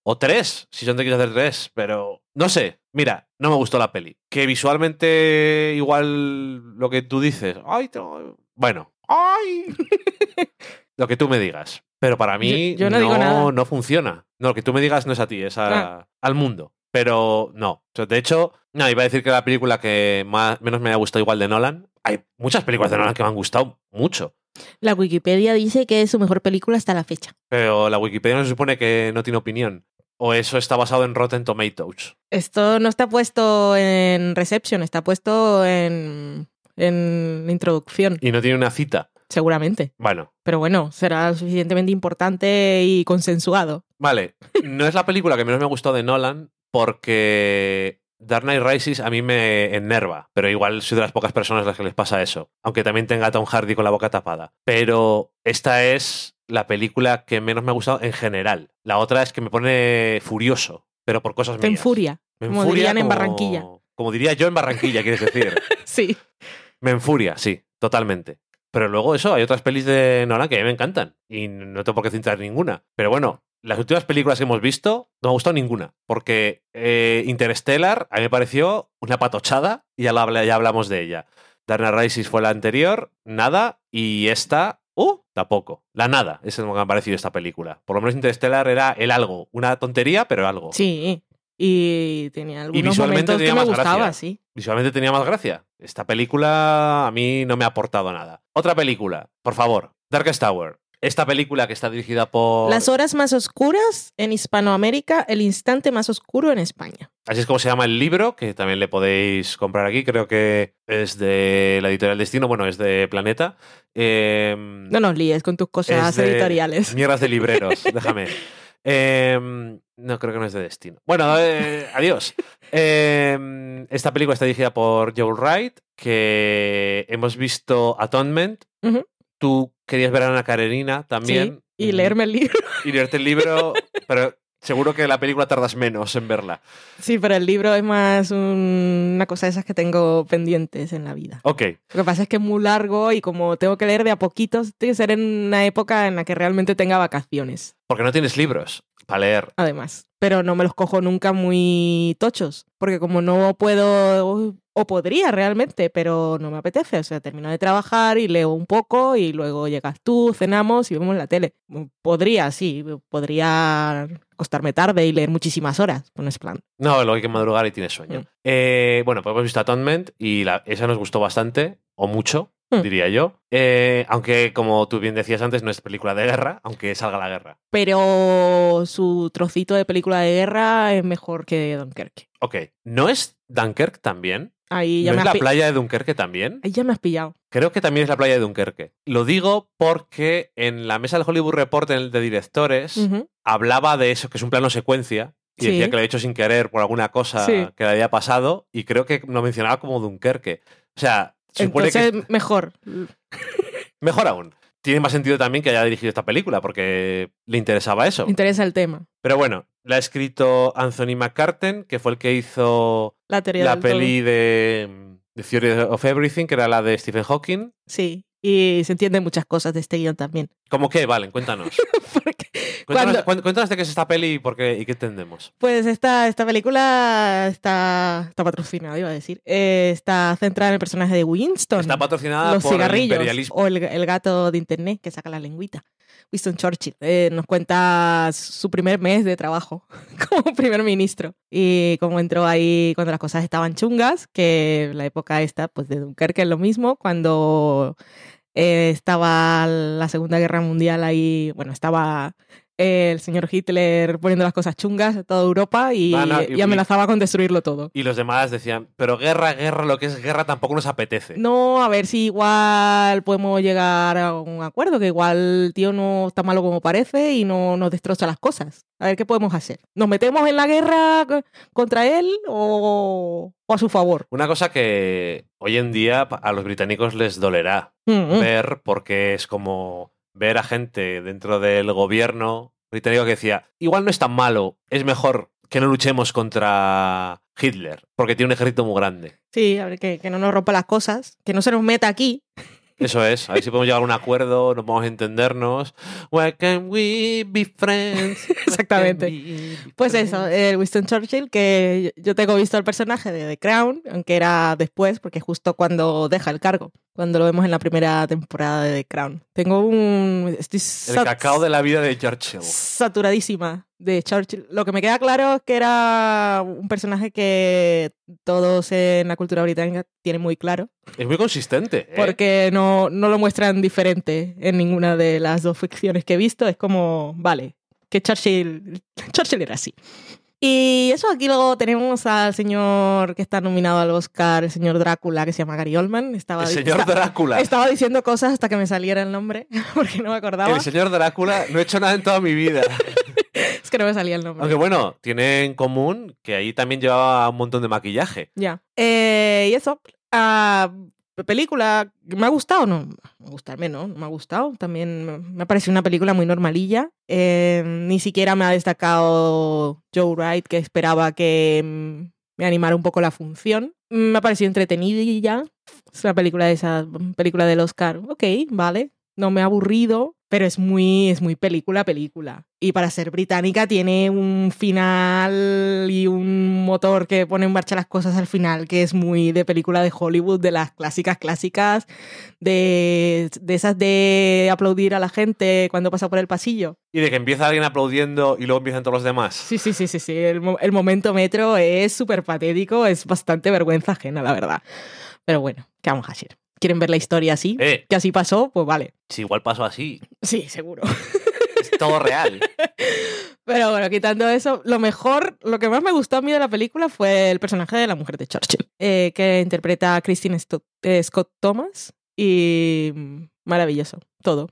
O tres, si son de hacer tres, pero no sé. Mira, no me gustó la peli. Que visualmente, igual lo que tú dices. Ay, no. bueno. ¡Ay! lo que tú me digas. Pero para mí yo, yo no, no, digo nada. no, funciona. No, lo que tú me digas no es a ti, es a, ah. al mundo. Pero no. De hecho, no, iba a decir que la película que más, menos me ha gustado igual de Nolan. Hay muchas películas de Nolan que me han gustado mucho. La Wikipedia dice que es su mejor película hasta la fecha. Pero la Wikipedia no se supone que no tiene opinión. ¿O eso está basado en Rotten Tomatoes? Esto no está puesto en Reception, está puesto en, en introducción. ¿Y no tiene una cita? Seguramente. Bueno. Pero bueno, será suficientemente importante y consensuado. Vale. No es la película que menos me ha gustado de Nolan porque Dark Knight Rises a mí me enerva, pero igual soy de las pocas personas a las que les pasa eso, aunque también tenga a Tom Hardy con la boca tapada. Pero esta es la película que menos me ha gustado en general. La otra es que me pone furioso, pero por cosas Te mías. enfuria, Me como enfuria dirían en como- Barranquilla. Como diría yo en Barranquilla, quieres decir. Sí. me enfuria, sí, totalmente. Pero luego eso, hay otras pelis de Nolan que a mí me encantan. Y no tengo por qué citar ninguna. Pero bueno, las últimas películas que hemos visto no me ha gustado ninguna. Porque eh, Interstellar a mí me pareció una patochada y ya, la ya hablamos de ella. Knight Rises fue la anterior, nada. Y esta, ¡uh! Tampoco. La nada es lo que me ha parecido esta película. Por lo menos Interstellar era el algo. Una tontería, pero algo. Sí. Y tenía algunos visualmente momentos que tenía me más gustaba, gracia. sí. Visualmente tenía más gracia. Esta película a mí no me ha aportado nada. Otra película, por favor, Darkest Tower. Esta película que está dirigida por... Las horas más oscuras en Hispanoamérica, el instante más oscuro en España. Así es como se llama el libro, que también le podéis comprar aquí. Creo que es de la editorial Destino, bueno, es de Planeta. Eh, No nos líes con tus cosas editoriales. Mierdas de libreros, déjame. Eh, no, creo que no es de Destino. Bueno, eh, adiós. Eh, esta película está dirigida por Joel Wright, que hemos visto Atonement. Tú querías ver a Ana Karenina también. Sí, y leerme el libro. Y leerte el libro, pero seguro que la película tardas menos en verla. Sí, pero el libro es más un- una cosa de esas que tengo pendientes en la vida. Ok, Lo que pasa es que es muy largo y como tengo que leer de a poquitos, tiene que ser en una época en la que realmente tenga vacaciones. Porque no tienes libros para leer. además. Pero no me los cojo nunca muy tochos, porque como no puedo, o podría realmente, pero no me apetece. O sea, termino de trabajar y leo un poco y luego llegas tú, cenamos y vemos la tele. Podría, sí, podría acostarme tarde y leer muchísimas horas, con ese plan. No, lo hay que madrugar y tienes sueño. Mm. Eh, bueno, pues hemos visto Atonement y la- esa nos gustó bastante, o mucho, Mm. diría yo. Eh, aunque, como tú bien decías antes, no es película de guerra, aunque salga la guerra. Pero su trocito de película de guerra es mejor que Dunkerque. Ok, ¿no es Dunkirk también? Ahí ya, ¿No me es la playa de Dunkerque también? Ahí ya me has pillado. Creo que también es la playa de Dunkerque. Lo digo porque en la mesa del Hollywood Report en el de directores hablaba de eso, que es un plano secuencia, y Sí. decía que lo había hecho sin querer por alguna cosa Sí. que le había pasado, y creo que lo mencionaba como Dunkerque. O sea, Entonces, que mejor. mejor aún. Tiene más sentido también que haya dirigido esta película, porque le interesaba eso. Interesa el tema. Pero bueno, la ha escrito Anthony McCarten, que fue el que hizo La todo. peli de, Theory of Everything, que era la de Stephen Hawking. Sí. Y se entienden muchas cosas de este guion también. ¿Cómo qué? Vale, cuéntanos. Porque Cuéntanos, Cuando- cuént- cuéntanos de qué es esta peli y, por qué, y qué entendemos. Pues esta, esta película está, está patrocinada, iba a decir. Eh, está centrada en el personaje de Winston. Está patrocinada los por el cigarrillos imperialismo. o el, el gato de internet que saca la lengüita. Winston Churchill eh, nos cuenta su primer mes de trabajo como primer ministro y cómo entró ahí cuando las cosas estaban chungas, que la época esta, pues de Dunkerque es lo mismo, cuando eh, estaba la Segunda Guerra Mundial ahí, bueno, estaba el señor Hitler poniendo las cosas chungas a toda Europa y, no, y- y amenazaba con destruirlo todo. Y los demás decían, pero guerra, guerra, lo que es guerra tampoco nos apetece. No, a ver si igual podemos llegar a un acuerdo, que igual el tío no está malo como parece y no nos destroza las cosas. A ver qué podemos hacer. ¿Nos metemos en la guerra co- contra él o, o a su favor? Una cosa que hoy en día a los británicos les dolerá Mm, mm. ver, porque es como ver a gente dentro del gobierno británico que decía, igual no es tan malo, es mejor que no luchemos contra Hitler, porque tiene un ejército muy grande. Sí, a ver, que, que no nos rompa las cosas, que no se nos meta aquí. Eso es, a ver si podemos llegar a un acuerdo, no podemos entendernos. Why can we be friends? Exactamente. be Pues eso, el Winston Churchill, que yo tengo visto el personaje de The Crown, aunque era después, porque justo cuando deja el cargo, cuando lo vemos en la primera temporada de The Crown. Tengo un... Estoy El cacao de la vida de Churchill. saturadísima de Churchill. Lo que me queda claro es que era un personaje que todos en la cultura británica tienen muy claro, Es muy consistente. ¿eh? porque no, no lo muestran diferente en ninguna de las dos ficciones que he visto. Es como, vale, que Churchill, Churchill era así. Y eso, aquí luego tenemos al señor que está nominado al Oscar, el señor Drácula, que se llama Gary Oldman. Estaba El señor Drácula. Estaba diciendo cosas hasta que me saliera el nombre, porque no me acordaba. El señor Drácula no he hecho nada en toda mi vida. Es que no me salía el nombre. Aunque bueno, tiene en común que ahí también llevaba un montón de maquillaje. Ya. Eh, y eso, ah, película, ¿me ha gustado? No, me gustarme, ¿no? No me ha gustado. También me- ha parecido una película muy normalilla. Eh, ni siquiera me ha destacado Joe Wright, que esperaba que mm, me animara un poco la función. Mm, Me ha parecido entretenidilla. Es una película de esa película del Oscar. Ok, vale. No me ha aburrido, pero es muy, es muy película, película. Y para ser británica tiene un final y un motor que pone en marcha las cosas al final, que es muy de película de Hollywood, de las clásicas clásicas, de, de esas de aplaudir a la gente cuando pasa por el pasillo. Y de que empieza alguien aplaudiendo y luego empiezan todos los demás. Sí, sí, sí, sí, sí. El, el momento metro es súper patético, es bastante vergüenza ajena, la verdad. Pero bueno, ¿qué vamos a hacer? ¿Quieren ver la historia así? Eh, Que así pasó, pues vale. si igual pasó así. Sí, seguro. Es todo real. Pero bueno, quitando eso, lo mejor, lo que más me gustó a mí de la película fue el personaje de la mujer de Churchill, eh, que interpreta a Christine Sto- eh, Scott Thomas. Y mm, maravilloso, todo.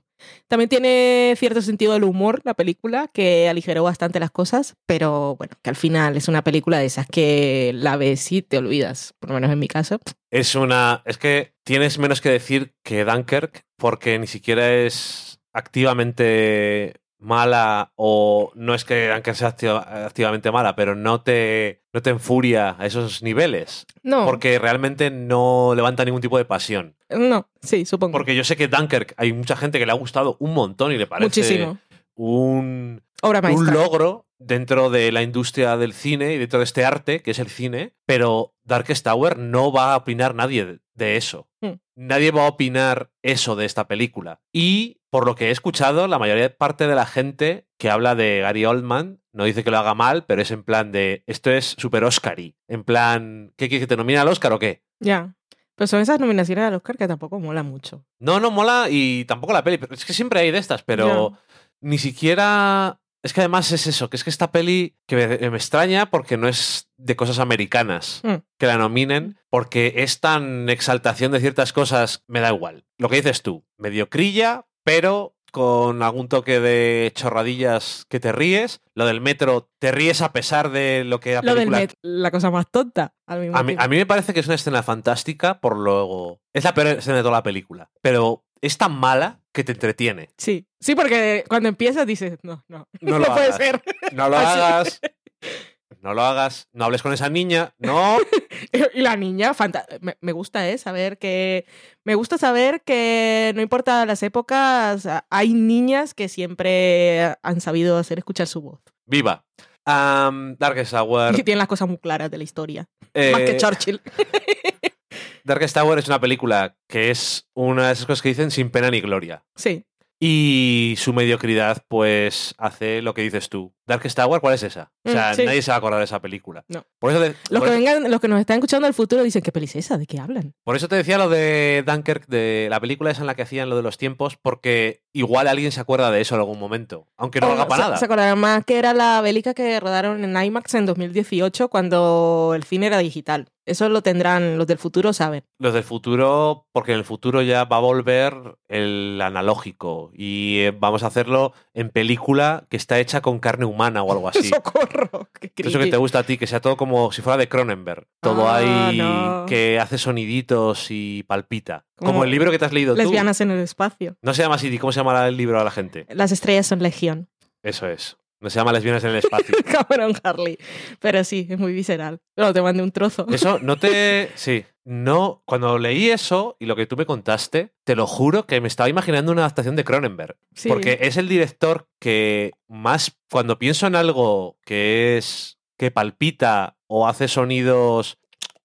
También tiene cierto sentido del humor la película, que aligeró bastante las cosas, pero bueno, que al final es una película de esas que la ves y te olvidas, por lo menos en mi caso. Es una. Es que tienes menos que decir que Dunkirk, porque ni siquiera es activamente mala o no es que Dunkirk sea activa- activamente mala, pero no te, no te enfuria a esos niveles, No, porque realmente no levanta ningún tipo de pasión. no, sí, supongo. Porque yo sé que Dunkirk hay mucha gente que le ha gustado un montón y le parece Muchísimo. un Obra maestra. un logro dentro de la industria del cine y dentro de este arte, que es el cine, pero Darkest Tower no va a opinar nadie de- eso. Hmm. Nadie va a opinar eso de esta película. Y por lo que he escuchado, la mayoría parte de la gente que habla de Gary Oldman no dice que lo haga mal, pero es en plan de esto es super Oscar-y. En plan, ¿qué quieres que te nomine al Oscar o qué? Ya. Pero son esas nominaciones al Oscar que tampoco mola mucho. No, no mola y tampoco la peli. pero Es que siempre hay de estas, pero ni siquiera. Es que además es eso, que es que esta peli que me, me extraña porque no es de cosas americanas Mm. que la nominen, porque es tan exaltación de ciertas cosas, me da igual. Lo que dices tú, mediocrilla, pero con algún toque de chorradillas que te ríes. Lo del metro, te ríes a pesar de lo que la Lo del película met- la cosa más tonta. Al mismo a mí, a mí me parece que es una escena fantástica, por luego. Es la peor escena de toda la película. Pero es tan mala que te entretiene. Sí. Sí, porque cuando empiezas dices, no, no. No lo puede hagas. ser. No lo hagas. No lo hagas. No hables con esa niña. No. Y la niña, me, me gusta, ¿eh? Saber que. Me gusta saber que no importa las épocas, hay niñas que siempre han sabido hacer escuchar su voz. Viva. Am, Darkest Tower. Y tienen las cosas muy claras de la historia. eh, Más que Churchill. Darkest Tower es una película que es una de esas cosas que dicen sin pena ni gloria. Sí. Y su mediocridad, pues, hace lo que dices tú. Darkest Tower, ¿cuál es esa? O sea, sí. nadie se va a acordar de esa película. No. Por eso, te- Los por que, eso- vengan, los que nos están escuchando del futuro dicen, ¿qué peli es esa? ¿De qué hablan? Por eso te decía lo de Dunkirk, de la película esa en la que hacían lo de los tiempos, porque igual alguien se acuerda de eso en algún momento, aunque no haga para se- nada. Se acordarán más que era la bélica que rodaron en IMAX en 2018 cuando el cine era digital. Eso lo tendrán, los del futuro saben. Los del futuro, porque en el futuro ya va a volver el analógico y eh, vamos a hacerlo en película que está hecha con carne humana o algo así. ¡Socorro! ¡Qué Eso que te gusta a ti, que sea todo como si fuera de Cronenberg. Todo Ah, ahí no. que hace soniditos y palpita. Como, Como el libro que te has leído Lesbianas en el espacio. No se llama así, ¿cómo se llama el libro a la gente? Las estrellas son legión. Eso es. No se llama Lesbianas en el espacio. Cameron Harley. Pero sí, es muy visceral. Pero te mandé un trozo. Eso no te. Sí. No. Cuando leí eso y lo que tú me contaste, te lo juro que me estaba imaginando una adaptación de Cronenberg. Sí. Porque es el director que más. Cuando pienso en algo que es. que palpita o hace sonidos.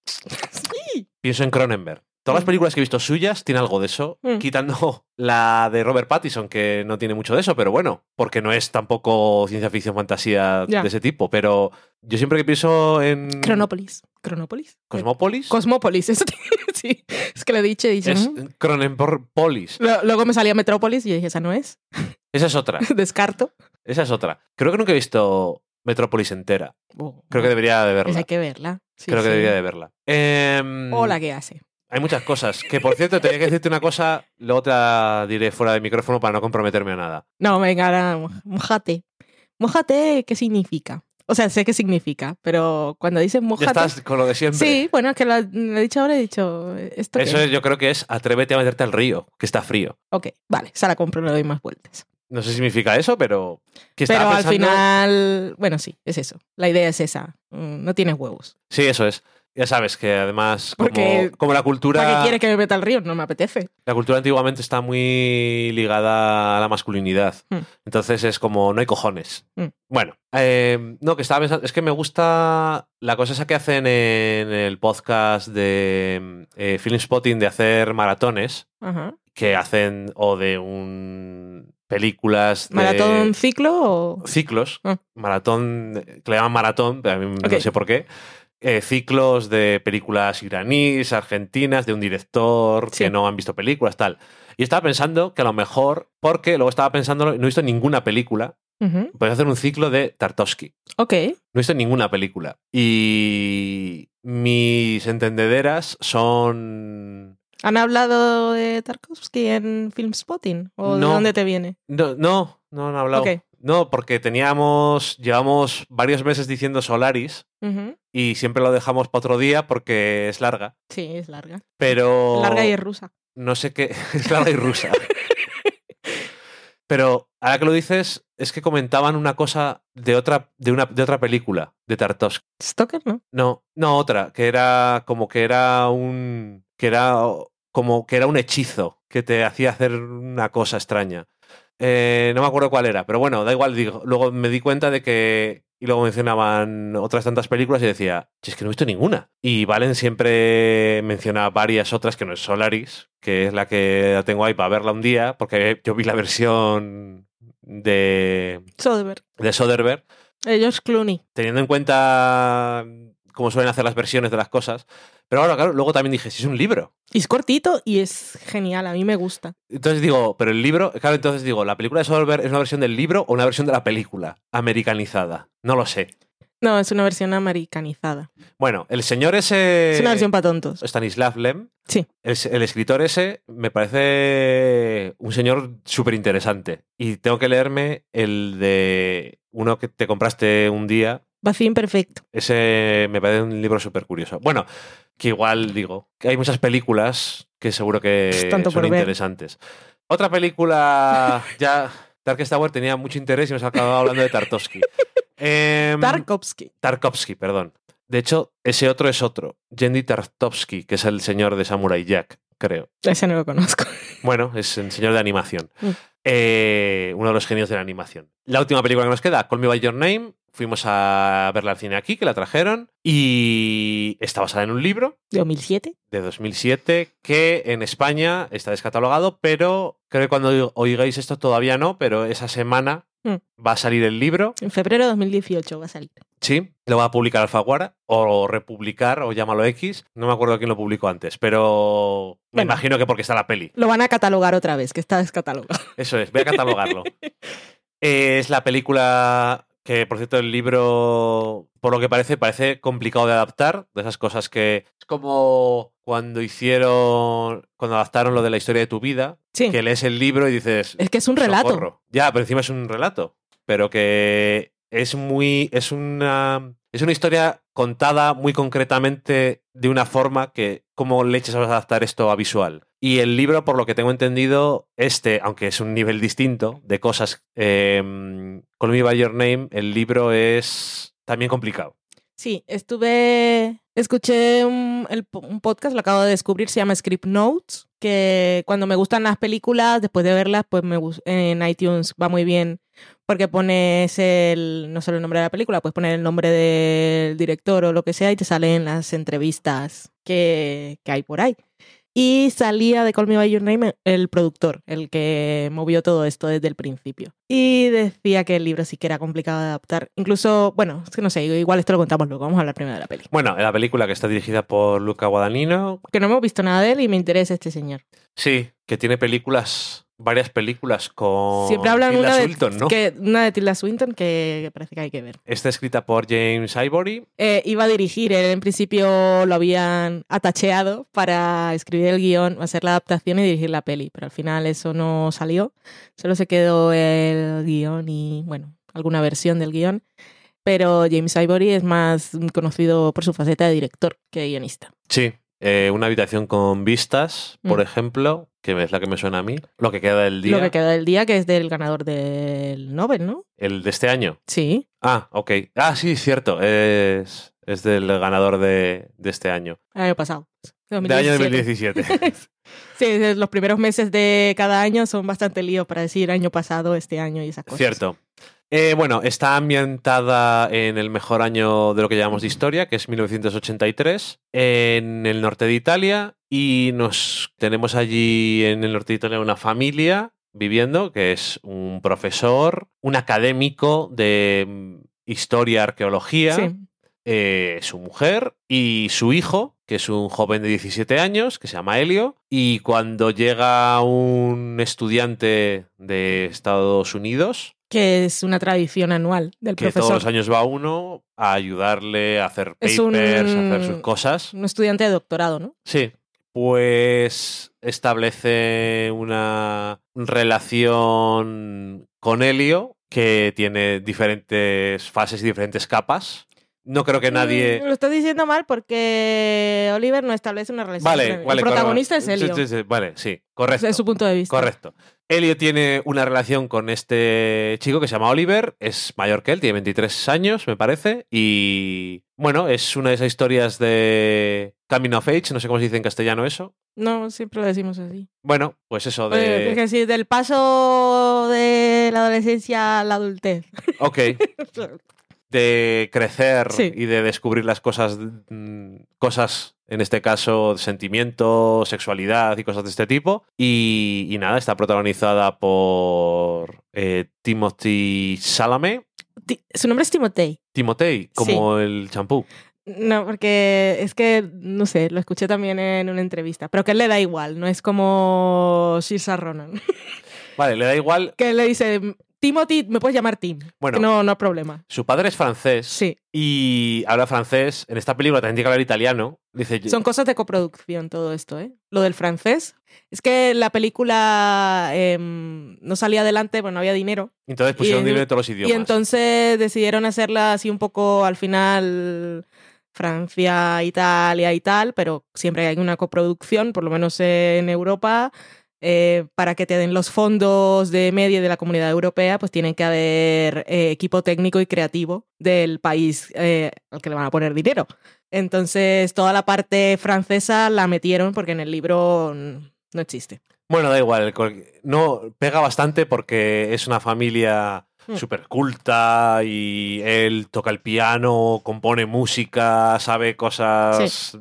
Sí. Pienso en Cronenberg. Todas las Mm. películas que he visto suyas tienen algo de eso, Mm. quitando la de Robert Pattinson, que no tiene mucho de eso, pero bueno, porque no es tampoco ciencia ficción fantasía de ese tipo. Pero yo siempre que pienso en Cronópolis. ¿Cronópolis? Cosmópolis, Cosmópolis. Eso sí. Es que le he dicho y dice, es "Mm". Cronenpolis. Lo- Luego me salía Metrópolis y dije, esa no es. Esa es otra. Descarto. Esa es otra. Creo que nunca he visto Metrópolis entera. Oh, Creo que debería de verla. hay que verla. Sí, Creo que debería de verla. Em, O la que hace. Hay muchas cosas. Que por cierto, tenía que decirte una cosa, la diré fuera de micrófono para no comprometerme a nada. No, venga, ahora, mo- mojate. Mojate, ¿qué significa? O sea, sé qué significa, pero cuando dices Ya mojate... estás con lo de siempre. Sí, bueno, es que lo, lo he dicho ahora, he dicho... ¿Esto Eso es? yo creo que es atrévete a meterte al río, que está frío. Ok, vale, se la compro, le doy más vueltas. No sé si significa eso, pero. Que Pero estaba al pensando- final, bueno, sí, es eso. La idea es esa. Mm, No tienes huevos. Sí, eso es. Ya sabes que además, como, Porque- como la cultura. ¿Para qué quieres que me meta al río? No me apetece. La cultura antiguamente está muy ligada a la masculinidad. Hmm. Entonces es como, no hay cojones. Hmm. Bueno, eh, no, que estaba pensando, es que me gusta la cosa esa que hacen en el podcast de eh, Film Spotting de hacer maratones, Ajá. que hacen o de un películas de ¿Maratón ciclo o...? ciclos, Ah. maratón, que le llaman maratón, pero a mí Ok. no sé por qué. Eh, ciclos de películas iraníes, argentinas, de un director Sí. que no han visto películas, tal. Y estaba pensando que a lo mejor, porque luego estaba pensando, no he visto ninguna película, Ujú. puedes hacer un ciclo de Tartovsky. Ok. No he visto ninguna película. Y mis entendederas son... ¿Han hablado de Tarkovsky en Film Spotting? ¿O de dónde te viene? No, no, no han hablado. Ok. No, porque teníamos, llevamos varios meses diciendo Solaris y siempre lo dejamos para otro día porque es larga. Sí, es larga. Pero Larga y es rusa. no sé qué, es larga y rusa. Pero ahora que lo dices, es que comentaban una cosa de otra, de una, de otra película, de Tartovsky. Stoker, ¿no? No, no otra, que era como que era un. que era como que era un hechizo que te hacía hacer una cosa extraña. Eh, no me acuerdo cuál era, pero bueno, da igual. Digo, luego me di cuenta de que. Y luego mencionaban otras tantas películas y decía, "Che, es que no he visto ninguna. Y Valen siempre menciona varias otras que no es Solaris, que es la que la tengo ahí para verla un día, porque yo vi la versión de, Soderbergh. de Soderbergh, Eh, George Clooney. teniendo en cuenta cómo suelen hacer las versiones de las cosas. Pero ahora, claro, luego también dije, si es un libro. Y es cortito y es genial, a mí me gusta. Entonces digo, pero el libro, claro, entonces digo, ¿la película de Soderbergh es una versión del libro o una versión de la película americanizada? No lo sé. No, es una versión americanizada. Bueno, el señor ese... es una versión para tontos. Stanislav Lem, Sí. el, el escritor ese, me parece un señor súper interesante. Y tengo que leerme el de uno que te compraste un día. Vacío imperfecto. Ese me parece un libro súper curioso. Bueno, que igual digo, que hay muchas películas que seguro que Pues tanto son por ver. interesantes. Otra película, ya Darkest Tower tenía mucho interés y nos acababa hablando de Tartovsky. Em, Tarkovsky. Tarkovsky, perdón. De hecho, ese otro es otro. Jendy Tartovsky, que es el señor de Samurai Jack, creo. Ese no lo conozco. Bueno, es el señor de animación. Mm. Eh, uno de los genios de la animación. La última película que nos queda, Call Me By Your Name. Fuimos a verla al cine aquí, que la trajeron. Y está basada en un libro De 2007. de 2007 que en España está descatalogado, pero creo que cuando oigáis esto todavía no, pero esa semana Mm. va a salir el libro. En febrero de 2018 va a salir. Sí, lo va a publicar Alfaguara o republicar o llámalo X. No me acuerdo quién lo publicó antes, pero me Bueno. imagino que porque está la peli. Lo van a catalogar otra vez, que está descatalogado. Eso es, voy a catalogarlo. es la película que, por cierto, el libro, por lo que parece, parece complicado de adaptar. De esas cosas que es como cuando hicieron, cuando adaptaron lo de la historia de tu vida, Sí. que lees el libro y dices... Es que es un relato. "Socorro". Ya, pero encima es un relato. Pero que es muy. Es una. Es una historia contada muy concretamente de una forma que. ¿Cómo leches vas a adaptar esto a visual? Y el libro, por lo que tengo entendido, este, aunque es un nivel distinto de cosas. Eh, Call Me By Your Name, el libro es también complicado. Sí, estuve. Escuché un, el podcast, lo acabo de descubrir, se llama Script Notes. Que cuando me gustan las películas, después de verlas, pues me en iTunes va muy bien. Porque pones el. No solo el nombre de la película, puedes poner el nombre del director o lo que sea y te salen las entrevistas que, que hay por ahí. Y salía de Call Me By Your Name el productor, el que movió todo esto desde el principio. Y decía que el libro sí que era complicado de adaptar. Incluso, bueno, es que no sé, igual esto lo contamos luego, vamos a hablar primero de la peli. Bueno, la película que está dirigida por Luca Guadagnino. Que no hemos visto nada de él y me interesa este señor. Sí, que tiene películas. Varias películas con. Siempre hablan Tilda una de, Swinton, ¿no? que, una de Tilda Swinton que parece que hay que ver. Está escrita por James Ivory. Eh, iba a dirigir, él en principio lo habían atacheado para escribir el guion, hacer la adaptación y dirigir la peli, pero al final eso no salió, solo se quedó el guion y, bueno, alguna versión del guion, pero James Ivory es más conocido por su faceta de director que guionista. Sí. Eh, una habitación con vistas, por Mm. ejemplo, que es la que me suena a mí. Lo que queda del día. Lo que queda del día, que es del ganador del Nobel, ¿no? El de este año. Sí. Ah, ok. Ah, sí, cierto. Es, es del ganador de, de este año. El año pasado. Del año 2017. 2017. sí, los primeros meses de cada año son bastante líos para decir año pasado, este año y esas cosas. Cierto. Eh, bueno, está ambientada en el mejor año de lo que llamamos de historia, que es 1983, en el norte de Italia, y nos tenemos allí en el norte de Italia una familia viviendo, que es un profesor, un académico de mm, historia, arqueología, Sí. eh, su mujer y su hijo, que es un joven de 17 años, que se llama Helio, y cuando llega un estudiante de Estados Unidos, Que es una tradición anual del que profesor. todos los años va uno a ayudarle a hacer papers, un- a hacer sus cosas. Un estudiante de doctorado, ¿no? Sí, pues establece una relación con Helio que tiene diferentes fases y diferentes capas. No creo que nadie... Mm, Lo estás diciendo mal porque Oliver no establece una relación. Vale, vale. El protagonista correcto. es. Sí, sí, sí, Vale, sí, correcto. Es su punto de vista. Correcto. Elio tiene una relación con este chico que se llama Oliver, es mayor que él, tiene 23 años, me parece, y Bueno, es una de esas historias de Coming of Age, no sé cómo se dice en castellano eso. No, siempre lo decimos así. Bueno, pues eso Eh, Es de... decir, del paso de la adolescencia a la adultez. Ok, de crecer Sí. y de descubrir las cosas, mm, cosas, en este caso, sentimiento, sexualidad y cosas de este tipo. Y, y nada, está protagonizada por eh, Timothy Chalamet. Ti- Su nombre es Timotei. Timotei, como el champú. No, porque es que, no sé, lo escuché también en una entrevista, pero que le da igual, no es como Saoirse Ronan, Vale, le da igual. que le dice, Timothy, me puedes llamar Tim, Bueno. no, no hay problema. Su padre es francés Sí, y habla francés. En esta película también tiene que hablar italiano. Dice, son cosas de coproducción todo esto, ¿eh? Lo del francés. Es que la película em, no salía adelante, pues no había dinero. entonces pusieron y- dinero de todos los idiomas. Y entonces decidieron hacerla así un poco al final Francia, Italia y tal, pero siempre hay una coproducción, por lo menos en Europa, eh, para que te den los fondos de media de la comunidad europea, pues tienen que haber eh, equipo técnico y creativo del país eh, al que le van a poner dinero. Entonces toda la parte francesa la metieron porque en el libro no existe. Bueno, da igual. No, pega bastante porque es una familia Hmm. súper culta y él toca el piano, compone música, sabe cosas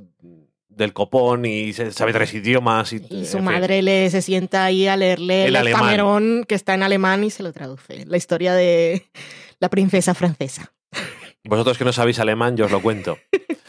del copón y se- sabe tres idiomas. Y, Y su fin. madre le se sienta ahí a leerle El. Camerón, que está en alemán, y se lo traduce. La historia de la princesa francesa. Vosotros que no sabéis alemán, yo os lo cuento.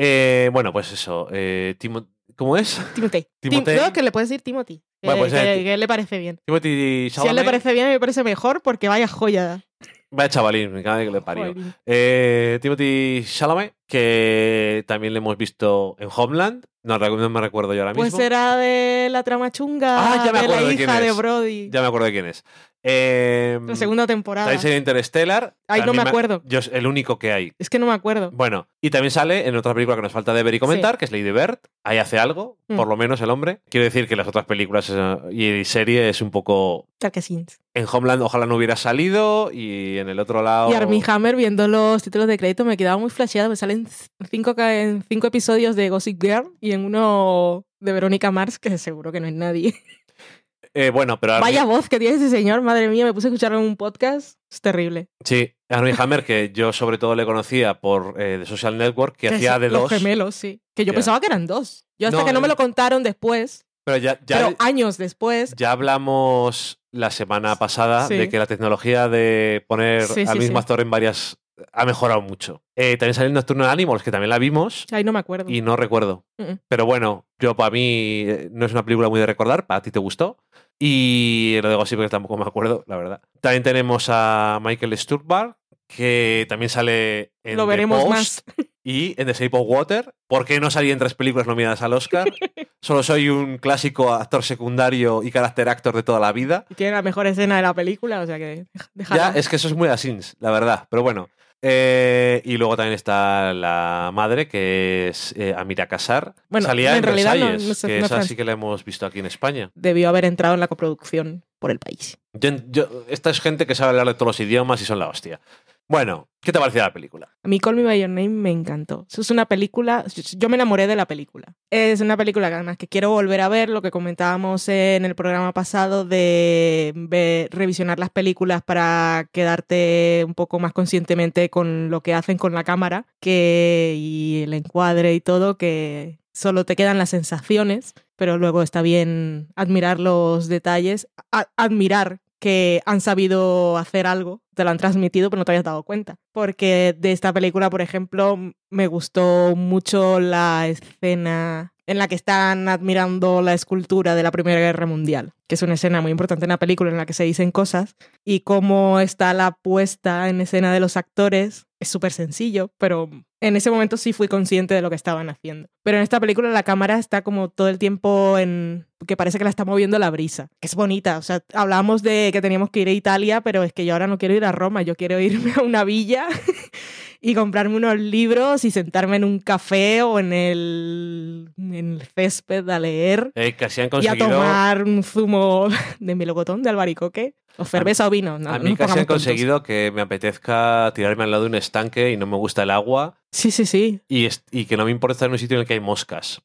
Eh, bueno, pues eso. eh, Timo- ¿Cómo es? Timothy. Timotei. Tim- no, que le puedes decir Timothy. Que, Bueno, pues, que- eh, que le parece bien. Timothy Si a él le Chalamet. parece bien, me parece mejor porque vaya joya. Vaya chavalín, me cago en que le parió. Eh, Timothy Chalamet, que también le hemos visto en Homeland. No, me recuerdo yo ahora Pues mismo. era de la trama chunga Ah, ya me de acuerdo la de quién hija de. Brody. Ya me acuerdo de quién es. Eh, La segunda temporada. también sería Interstellar. Ay, no me acuerdo. Yo es el único que hay. Es que no me acuerdo. Bueno, y también sale en otra película que nos falta de ver y comentar, que es Lady Bird. Ahí hace algo, Mm. por lo menos el hombre. Quiero decir que las otras películas eh, y serie es un poco... Tal que sí. En Homeland ojalá no hubiera salido y en el otro lado... Y Armie Hammer viendo los títulos de crédito me quedaba muy flasheada, me salen cinco, en cinco episodios de Gossip Girl y en uno de Verónica Mars, que seguro que no es nadie. Eh, bueno, pero Armie- Vaya voz que tiene ese señor, madre mía, me puse a escucharlo en un podcast, es terrible. Sí, Armie Hammer, que yo sobre todo le conocía por eh, The Social Network, que hacía de los dos. gemelos, sí. Que yo pensaba que eran dos. Yo hasta No, que no me eh. lo contaron después, Pero ya, ya, pero años después, ya hablamos la semana pasada Sí. de que la tecnología de poner Sí, al sí, mismo actor en varias ha mejorado mucho. Eh, también salió Nocturnal Animals, que también la vimos ahí no me acuerdo. y no recuerdo. Pero bueno, yo para mí eh, no es una película muy de recordar, para ti te gustó. Y lo de Gossip Girl tampoco me acuerdo, la verdad. También tenemos a Michael Stuhlbarg, que también sale en Lo The veremos Post más. y en The Shape of Water. ¿Por qué no salí en tres películas nominadas al Oscar? Solo soy un clásico actor secundario y carácter actor de toda la vida. Y tiene la mejor escena de la película, o sea que. Ya, es que eso es muy asins, la verdad. Pero bueno. Eh, y luego también está la madre, que es eh, Amira Casar. Bueno, Salía en en, realidad no- Versalles, no sé- que no esa es sí que la hemos visto aquí en España. Debió haber entrado en la coproducción por el país. Yo- yo- esta es gente que sabe hablar de todos los idiomas y son la hostia. Bueno, ¿qué te pareció la película? A mí Call Me By Your Name me encantó. Es una película, yo me enamoré de la película. Es una película que además que quiero volver a ver, lo que comentábamos en el programa pasado de ver- revisionar las películas para quedarte un poco más conscientemente con lo que hacen con la cámara que, y el encuadre y todo, que solo te quedan las sensaciones, pero luego está bien admirar los detalles, admirar que han sabido hacer algo, te lo han transmitido, pero no te habías dado cuenta. Porque de esta película, por ejemplo, me gustó mucho la escena en la que están admirando la escultura de la Primera Guerra Mundial, que es una escena muy importante en la película en la que se dicen cosas, y cómo está la puesta en escena de los actores. Es súper sencillo, pero en ese momento sí fui consciente de lo que estaban haciendo. Pero en esta película la cámara está como todo el tiempo en... que parece que la está moviendo la brisa. Que es bonita. O sea, hablábamos de que teníamos que ir a Italia, pero es que yo ahora no quiero ir a Roma, yo quiero irme a una villa y comprarme unos libros y sentarme en un café o en el, en el césped a leer Eh, casi han y a conseguido. tomar un zumo de melocotón, de albaricoque, o cerveza o vino. No, a mí casi han tontos. conseguido que me apetezca tirarme al lado de un estanque y no me gusta el agua Sí, sí, sí. y, y que no me importa estar en un sitio en el que hay moscas.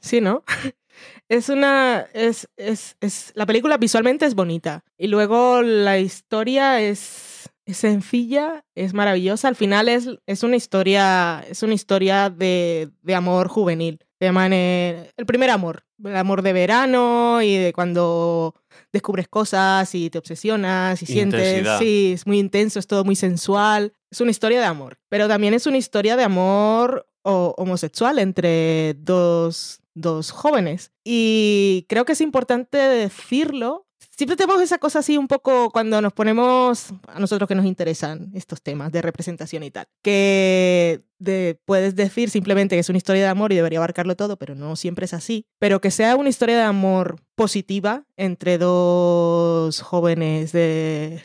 Sí, ¿no? Es una. Es, es, es, la película visualmente es bonita. Y luego la historia es, es sencilla, es maravillosa. Al final es, es una historia. Es una historia de, de amor juvenil. Eh, el primer amor. El amor de verano y de cuando descubres cosas y te obsesionas y sientes. Sí, es muy intenso, es todo muy sensual. Es una historia de amor. Pero también es una historia de amor o- homosexual entre dos, dos jóvenes. Y creo que es importante decirlo. Siempre tenemos esa cosa así un poco cuando nos ponemos a nosotros que nos interesan estos temas de representación y tal. Que de- puedes decir simplemente que es una historia de amor y debería abarcarlo todo, pero no siempre es así. Pero que sea una historia de amor positiva entre dos jóvenes de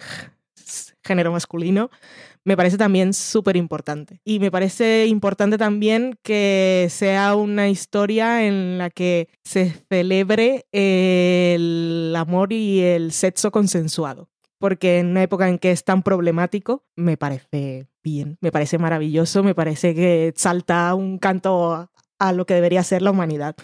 género masculino me parece también súper importante. Y me parece importante también que sea una historia en la que se celebre el amor y el sexo consensuado. Porque en una época en que es tan problemático, me parece bien, me parece maravilloso, me parece que salta un canto a, a lo que debería ser la humanidad.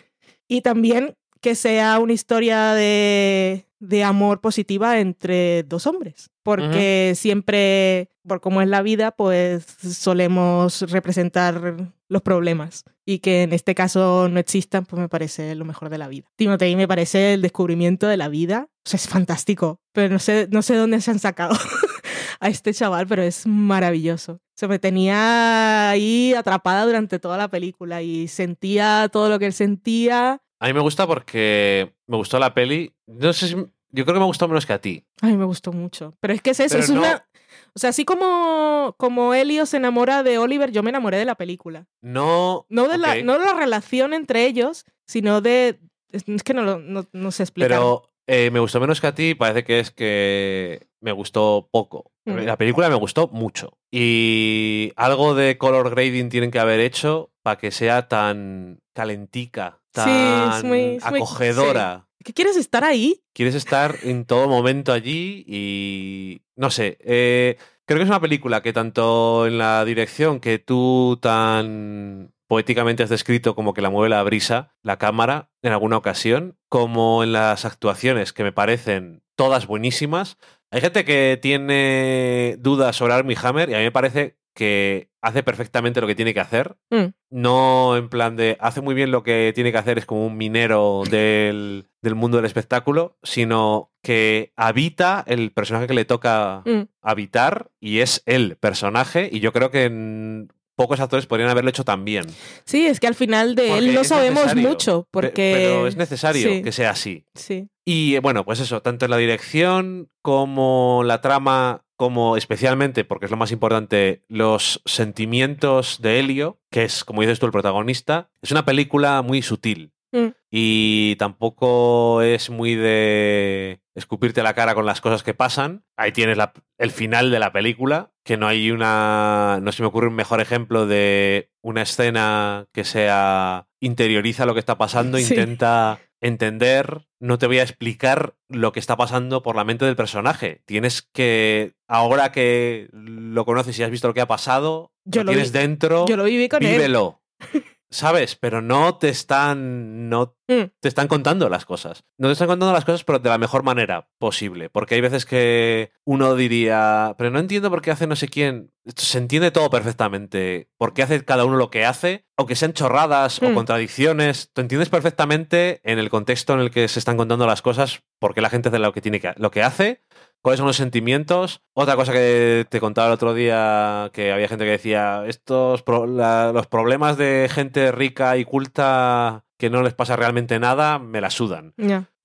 Y también que sea una historia de, de amor positiva entre dos hombres. Porque siempre, por cómo es la vida, pues solemos representar los problemas. Y que en este caso no existan, pues me parece lo mejor de la vida. Timothy me parece el descubrimiento de la vida. O sea, es fantástico. Pero no sé, no sé dónde se han sacado a este chaval, pero es maravilloso. Se me tenía ahí atrapada durante toda la película y sentía todo lo que él sentía. A mí me gusta porque me gustó la peli. No sé si. Yo creo que me gustó menos que a ti. A mí me gustó mucho. Pero es que es eso, Pero es no- una... O sea, así como, como Elio se enamora de Oliver, yo me enamoré de la película. No. No de, la, no de la relación entre ellos, sino de... Es es que no, lo- no, no sé explicar. Pero eh, me gustó menos que a ti. Parece que es que me gustó poco. Mm. La película me gustó mucho. Y algo de color grading tienen que haber hecho para que sea tan calentica, Sí, tan es muy- es muy- acogedora. ¿Qué quieres estar ahí? Quieres estar en todo momento allí y no sé, eh, creo que es una película que tanto en la dirección que tú tan poéticamente has descrito como que la mueve la brisa, la cámara, en alguna ocasión, como en las actuaciones que me parecen todas buenísimas. Hay gente que tiene dudas sobre Armie Hammer y a mí me parece que hace perfectamente lo que tiene que hacer. Mm. No en plan de hace muy bien lo que tiene que hacer, es como un minero del, del mundo del espectáculo, sino que habita el personaje que le toca Mm. habitar y es el personaje. Y yo creo que pocos actores podrían haberlo hecho tan bien. Sí, es que al final de Porque él no sabemos necesario. mucho, porque... Pero es necesario Sí. que sea así. Sí. Y eh, bueno, pues eso, tanto en la dirección como la trama, como especialmente, porque es lo más importante, los sentimientos de Helio, que es, como dices tú, el protagonista, es una película muy sutil. Mm. Y tampoco es muy de escupirte la cara con las cosas que pasan. Ahí tienes la- el final de la película, que no hay una... No se me ocurre un mejor ejemplo de una escena que sea... interioriza lo que está pasando, Sí. intenta entender. No te voy a explicar lo que está pasando por la mente del personaje. Tienes que, ahora que lo conoces y has visto lo que ha pasado, Yo lo lo tienes vi- dentro, Yo lo viví con él. ¿Sabes? Pero no te están. No Mm. te están contando las cosas. No te están contando las cosas, pero de la mejor manera posible. Porque hay veces que uno diría, pero no entiendo por qué hace no sé quién. Esto Se entiende todo perfectamente. Por qué hace cada uno lo que hace, aunque sean chorradas o Mm. contradicciones. Te entiendes perfectamente en el contexto en el que se están contando las cosas, por qué la gente hace lo que tiene que, lo que hace. ¿Cuáles son los sentimientos? Otra cosa que te contaba el otro día, que había gente que decía, estos la- los problemas de gente rica y culta que no les pasa realmente nada, me la sudan.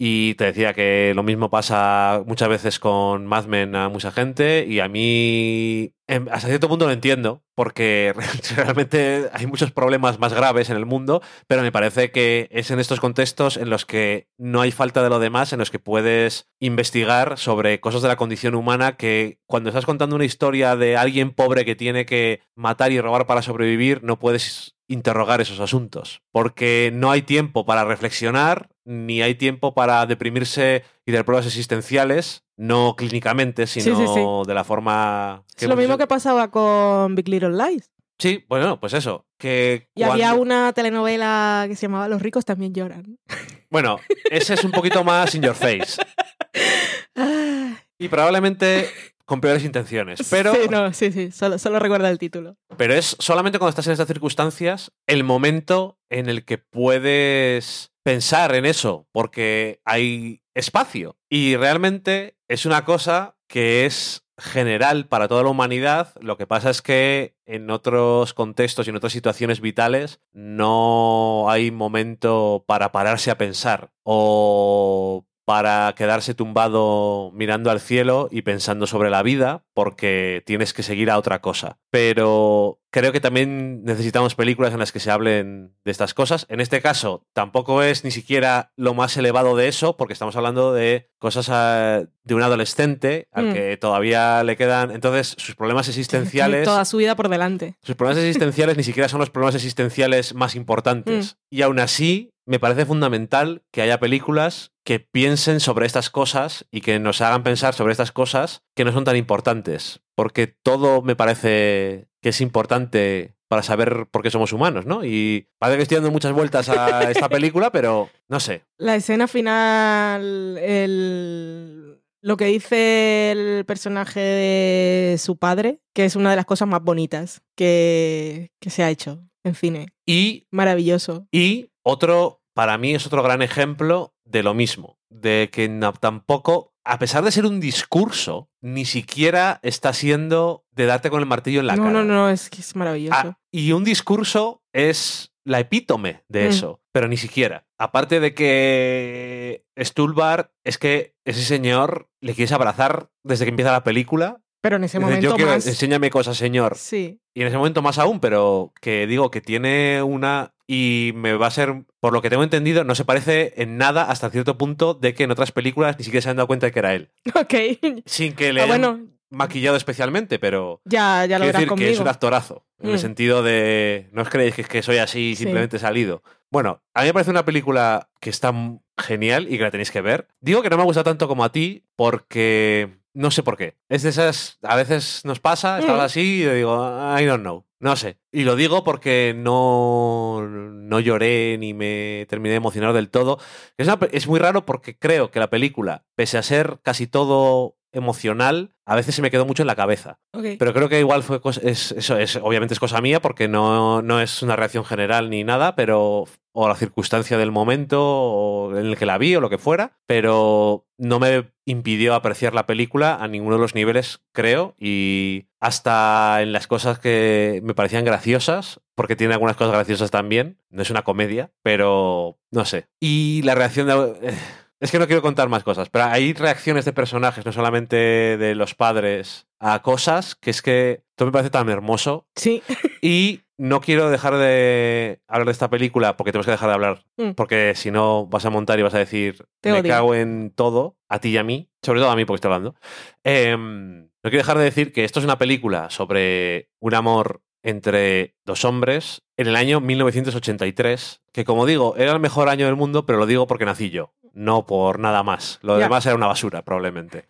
Y te decía que lo mismo pasa muchas veces con Mad Men a mucha gente y a mí em, hasta cierto punto lo entiendo porque realmente hay muchos problemas más graves en el mundo, pero me parece que es en estos contextos en los que no hay falta de lo demás, en los que puedes investigar sobre cosas de la condición humana que cuando estás contando una historia de alguien pobre que tiene que matar y robar para sobrevivir, no puedes interrogar esos asuntos, porque no hay tiempo para reflexionar, ni hay tiempo para deprimirse y dar pruebas existenciales, no clínicamente, sino de la forma... Que es lo mismo que pasaba con Big Little Lies. Sí, bueno, pues eso. Que y había una telenovela que se llamaba Los ricos también lloran. Bueno, ese es un poquito más in your face. y probablemente con peores intenciones. Pero, sí, no, sí, sí, solo, solo recuerda el título. Pero es solamente cuando estás en estas circunstancias el momento en el que puedes pensar en eso, porque hay espacio. Y realmente es una cosa que es general para toda la humanidad. Lo que pasa es que en otros contextos y en otras situaciones vitales no hay momento para pararse a pensar o para quedarse tumbado mirando al cielo y pensando sobre la vida, porque tienes que seguir a otra cosa. Pero creo que también necesitamos películas en las que se hablen de estas cosas. En este caso, tampoco es ni siquiera lo más elevado de eso, porque estamos hablando de cosas ah, de un adolescente al mm. que todavía le quedan. Entonces, sus problemas existenciales. Toda su vida por delante. Sus problemas existenciales ni siquiera son los problemas existenciales más importantes. Mm. Y aún así, me parece fundamental que haya películas que piensen sobre estas cosas y que nos hagan pensar sobre estas cosas que no son tan importantes. Porque todo me parece que es importante para saber por qué somos humanos, ¿no? Y parece que estoy dando muchas vueltas a esta película, pero no sé. La escena final, el... lo que dice el personaje de su padre, que es una de las cosas más bonitas que, que se ha hecho en cine. Y... Maravilloso. Y otro para mí es otro gran ejemplo de lo mismo, de que tampoco, a pesar de ser un discurso, ni siquiera está siendo de darte con el martillo en la cara. No, no, no, es que es maravilloso. Ah, y un discurso es la epítome de mm. eso, pero ni siquiera. Aparte de que Stulbar es que ese señor le quieres abrazar desde que empieza la película pero en ese momento Yo más... Enséñame cosas, señor. Sí. Y en ese momento más aún, pero que digo que tiene una... Y me va a ser, por lo que tengo entendido, no se parece en nada hasta cierto punto de que en otras películas ni siquiera se han dado cuenta de que era él. Ok. Sin que le ah, maquillado especialmente, pero... Ya, ya lo Quiero decir que es un actorazo. En el mm. sentido de... No os creéis que, que soy así simplemente salido. Bueno, a mí me parece una película que está genial y que la tenéis que ver. Digo que no me ha gustado tanto como a ti porque no sé por qué. Es de esas, a veces nos pasa, estaba mm. así y digo, I don't know. No sé. Y lo digo porque no, no lloré ni me terminé de emocionar del todo. Es, es muy raro porque creo que la película, pese a ser casi todo emocional, a veces se me quedó mucho en la cabeza. Pero creo que igual fue es, eso es, obviamente es cosa mía porque no, no es una reacción general ni nada, pero o la circunstancia del momento o en el que la vi o lo que fuera, pero no me impidió apreciar la película a ninguno de los niveles, creo, y hasta en las cosas que me parecían graciosas, porque tiene algunas cosas graciosas también, no es una comedia, pero no sé. Y la reacción de... Eh, es que no quiero contar más cosas, pero hay reacciones de personajes, no solamente de los padres, a cosas que es que todo me parece tan hermoso. Sí. Y no quiero dejar de hablar de esta película porque tenemos que dejar de hablar. Mm. Porque si no vas a montar y vas a decir, me cago en todo, a ti y a mí, sobre todo a mí porque estoy hablando. Em, no quiero dejar de decir que esto es una película sobre un amor entre dos hombres en el año 1983, que como digo, era el mejor año del mundo, pero lo digo porque nací yo no por nada más. Lo demás era una basura, probablemente.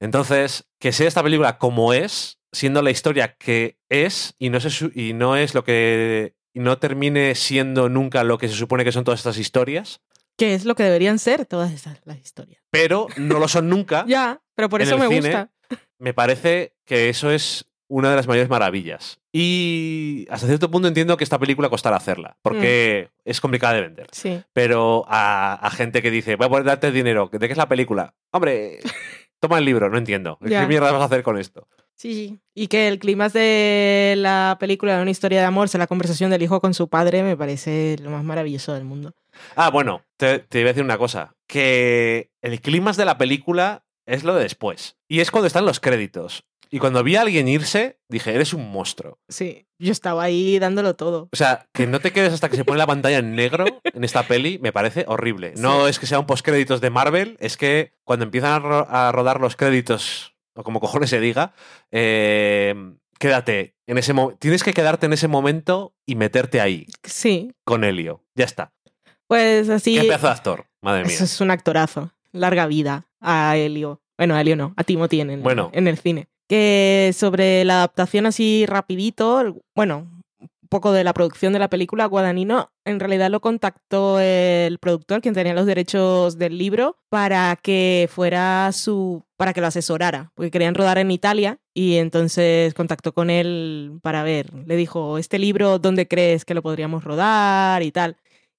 Entonces, que sea esta película como es, siendo la historia que es, y no, y no es lo que. Y no termine siendo nunca lo que se supone que son todas estas historias. Que es lo que deberían ser todas estas las historias. Pero no lo son nunca. ya, pero por eso me gusta. Me parece que eso es una de las mayores maravillas. Y hasta cierto punto entiendo que esta película costará hacerla, porque mm. es complicada de vender. Sí. Pero a, gente que dice, voy a poder darte dinero, ¿de qué es la película? Hombre, toma el libro, no entiendo. ¿Qué mierda vas a hacer con esto? Sí, sí. Y que el clima de la película de una historia de amor sea la conversación del hijo con su padre me parece lo más maravilloso del mundo. Ah, bueno, te, te iba a decir una cosa. Que el clímax de la película es lo de después. Y es cuando están los créditos. Y cuando vi a alguien irse, dije, eres un monstruo. Sí, yo estaba ahí dándolo todo. O sea, que no te quedes hasta que se pone la pantalla en negro en esta peli me parece horrible. No Sí. es que sea un postcréditos de Marvel, es que cuando empiezan a, ro- a rodar los créditos, o como cojones se diga, eh, quédate en ese. Tienes que quedarte en ese momento y meterte ahí Sí, con Helio. Ya está. pues así. Qué pedazo de actor, madre mía. Eso es un actorazo. Larga vida a Helio. Bueno, a Helio no, a Timothy en el, Bueno. en el cine. Que sobre la adaptación así rapidito, bueno, un poco de la producción de la película, Guadagnino en realidad lo contactó el productor, quien tenía los derechos del libro, para que fuera su, para que lo asesorara, porque querían rodar en Italia y entonces contactó con él para ver, le dijo, este libro, ¿dónde crees que lo podríamos rodar y tal?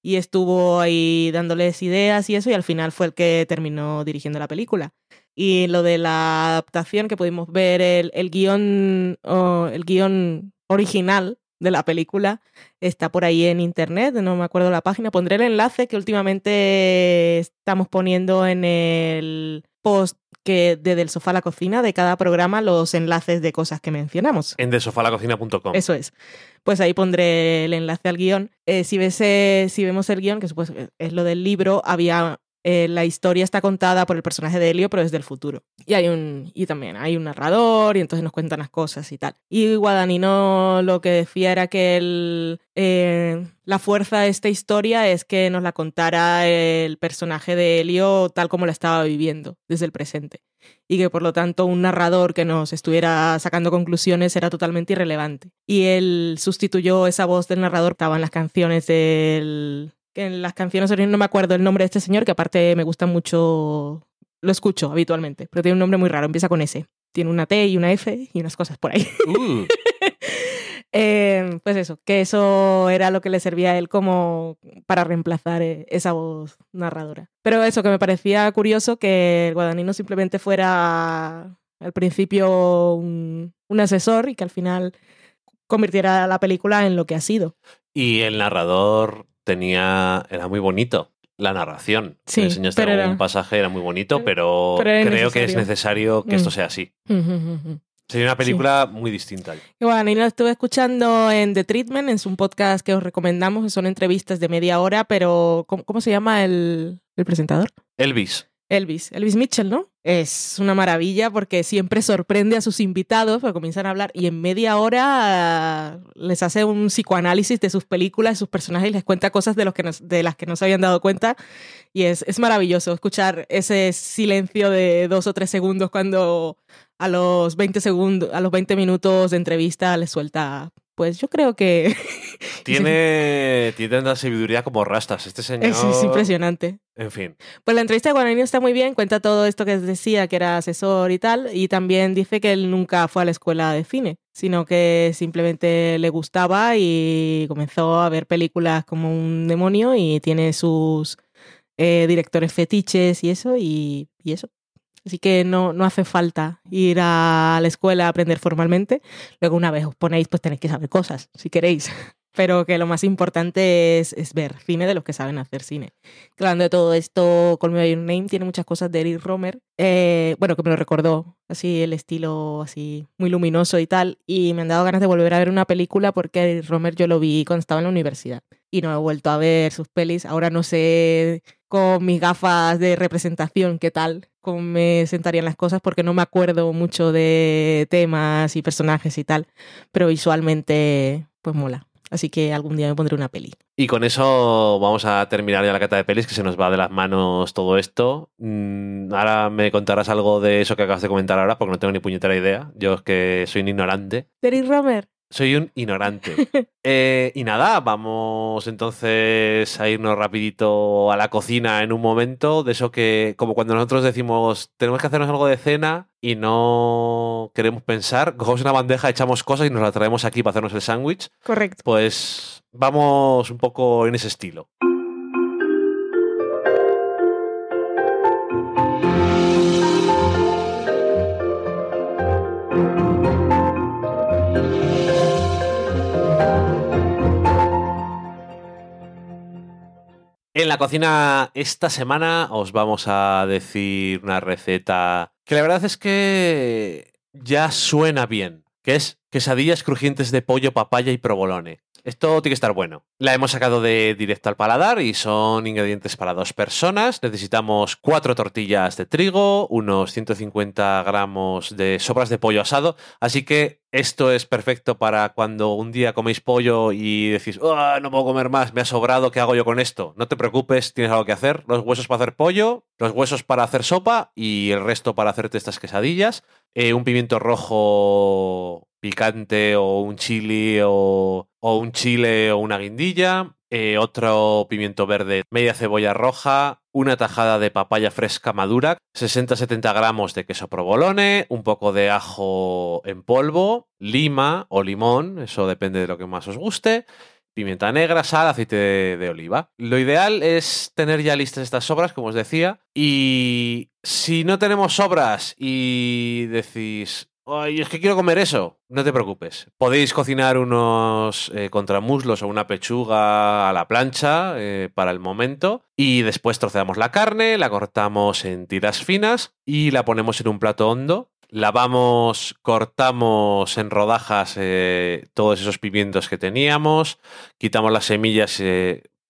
Y estuvo ahí dándoles ideas y eso, y al final fue el que terminó dirigiendo la película. Y lo de la adaptación, que pudimos ver el, el guion el guion original de la película, está por ahí en internet, no me acuerdo la página. Pondré el enlace que últimamente estamos poniendo en el post que desde el sofá a la cocina de cada programa los enlaces de cosas que mencionamos. En desofalacocina.com. Eso es. Pues ahí pondré el enlace al guion. Eh, si, ves, eh, si vemos el guion, que supuesto es lo del libro, había eh, la historia está contada por el personaje de Helio, pero desde el futuro. Y hay un y también hay un narrador y entonces nos cuentan las cosas y tal. Y Guadagnino lo que decía era que eh, la fuerza de esta historia es que nos la contara el personaje de Helio tal como la estaba viviendo desde el presente y que por lo tanto un narrador que nos estuviera sacando conclusiones era totalmente irrelevante. Y él sustituyó esa voz del narrador que estaba en las canciones del... en las canciones originales no me acuerdo el nombre de este señor, que aparte me gusta mucho, lo escucho habitualmente, pero tiene un nombre muy raro, empieza con S. Tiene una T y una F y unas cosas por ahí. Uh, Eh, pues eso, que eso era lo que le servía a él como para reemplazar eh, esa voz narradora. Pero eso, que me parecía curioso que el guadagnino simplemente fuera al principio un, un asesor y que al final convirtiera la película en lo que ha sido. y el narrador tenía. Era muy bonito. La narración. Sí, Me enseñaste pero algún era- pasaje, era muy bonito, pero, creo que es necesario que esto Mm. sea así. Sería una película muy distinta. Y bueno, y lo estuve escuchando en The Treatment, en su podcast que os recomendamos, son entrevistas de media hora, pero ¿cómo, cómo se llama el, el presentador? Elvis. Elvis, Elvis Mitchell, ¿no? Es una maravilla porque siempre sorprende a sus invitados, porque comienzan a hablar y en media hora les hace un psicoanálisis de sus películas, de sus personajes y les cuenta cosas de, los que de las que no se habían dado cuenta. Y es, es maravilloso escuchar ese silencio de dos o tres segundos cuando a los 20 segundos, a los 20 minutos de entrevista les suelta. Pues yo creo que Tiene, tiene tanta sabiduría como rastas. Este señor. es, es impresionante. En fin. Pues la entrevista de Guadagnino está muy bien, cuenta todo esto que decía, que era asesor y tal, y también dice que él nunca fue a la escuela de cine, sino que simplemente le gustaba y comenzó a ver películas como un demonio y tiene sus eh, directores fetiches y eso, y, y eso. Así que no, no hace falta ir a la escuela a aprender formalmente. Luego una vez os ponéis, pues tenéis que saber cosas, si queréis. Pero que lo más importante es, es ver cine de los que saben hacer cine. Hablando de todo esto, Call Me By Your Name tiene muchas cosas de Eric Romer. eh, bueno, que me lo recordó, así el estilo así muy luminoso y tal. Y me han dado ganas de volver a ver una película porque Eric Romer yo lo vi cuando estaba en la universidad. Y no he vuelto a ver sus pelis. Ahora no sé con mis gafas de representación qué tal, cómo me sentarían las cosas porque no me acuerdo mucho de temas y personajes y tal. Pero visualmente, pues mola. Así que algún día me pondré una peli. Y con eso vamos a terminar ya la cata de pelis, que se nos va de las manos todo esto. Mm, ahora me contarás algo de eso que acabas de comentar ahora, porque no tengo ni puñetera idea. Yo es que soy un ignorante. Eric Romer. Soy un ignorante. Eh, y nada, vamos entonces a irnos rapidito a la cocina en un momento, de eso que, como cuando nosotros decimos, tenemos que hacernos algo de cena y no queremos pensar, cogemos una bandeja, echamos cosas y nos la traemos aquí para hacernos el sándwich, Correcto. pues vamos un poco en ese estilo. En la cocina esta semana os vamos a decir una receta que la verdad es que ya suena bien, que es quesadillas crujientes de pollo, papaya y provolone. Esto tiene que estar bueno. La hemos sacado de directo al paladar y son ingredientes para dos personas. Necesitamos cuatro tortillas de trigo, unos 150 gramos de sobras de pollo asado. Así que esto es perfecto para cuando un día coméis pollo y decís, "Ah, no puedo comer más, me ha sobrado, ¿qué hago yo con esto? No te preocupes, tienes algo que hacer. Los huesos para hacer pollo, los huesos para hacer sopa y el resto para hacerte estas quesadillas. Eh, un pimiento rojo picante o un chili o, o un chile o una guindilla, eh, otro pimiento verde, media cebolla roja, una tajada de papaya fresca madura, 60-70 gramos de queso provolone, un poco de ajo en polvo, lima o limón, eso depende de lo que más os guste, pimienta negra, sal, aceite de, de oliva. Lo ideal es tener ya listas estas sobras, como os decía, y si no tenemos sobras y decís, Ay, es que quiero comer eso. No te preocupes. Podéis cocinar unos eh, contramuslos o una pechuga a la plancha eh, para el momento. Y después troceamos la carne, la cortamos en tiras finas y la ponemos en un plato hondo. Lavamos, cortamos en rodajas eh, todos esos pimientos que teníamos. Quitamos las semillas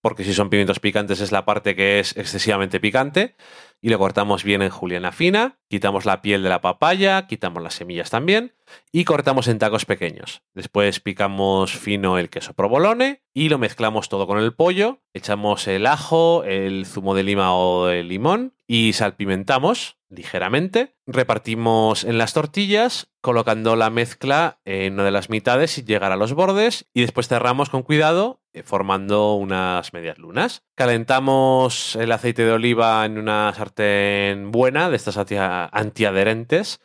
porque si son pimientos picantes es la parte que es excesivamente picante y lo cortamos bien en juliana fina, quitamos la piel de la papaya, quitamos las semillas también y cortamos en tacos pequeños. Después picamos fino el queso provolone y lo mezclamos todo con el pollo, echamos el ajo, el zumo de lima o de limón y salpimentamos ligeramente. Repartimos en las tortillas colocando la mezcla en una de las mitades y llegar a los bordes y después cerramos con cuidado formando unas medias lunas. Calentamos el aceite de oliva en una sartén buena de estas anti- antiadherentes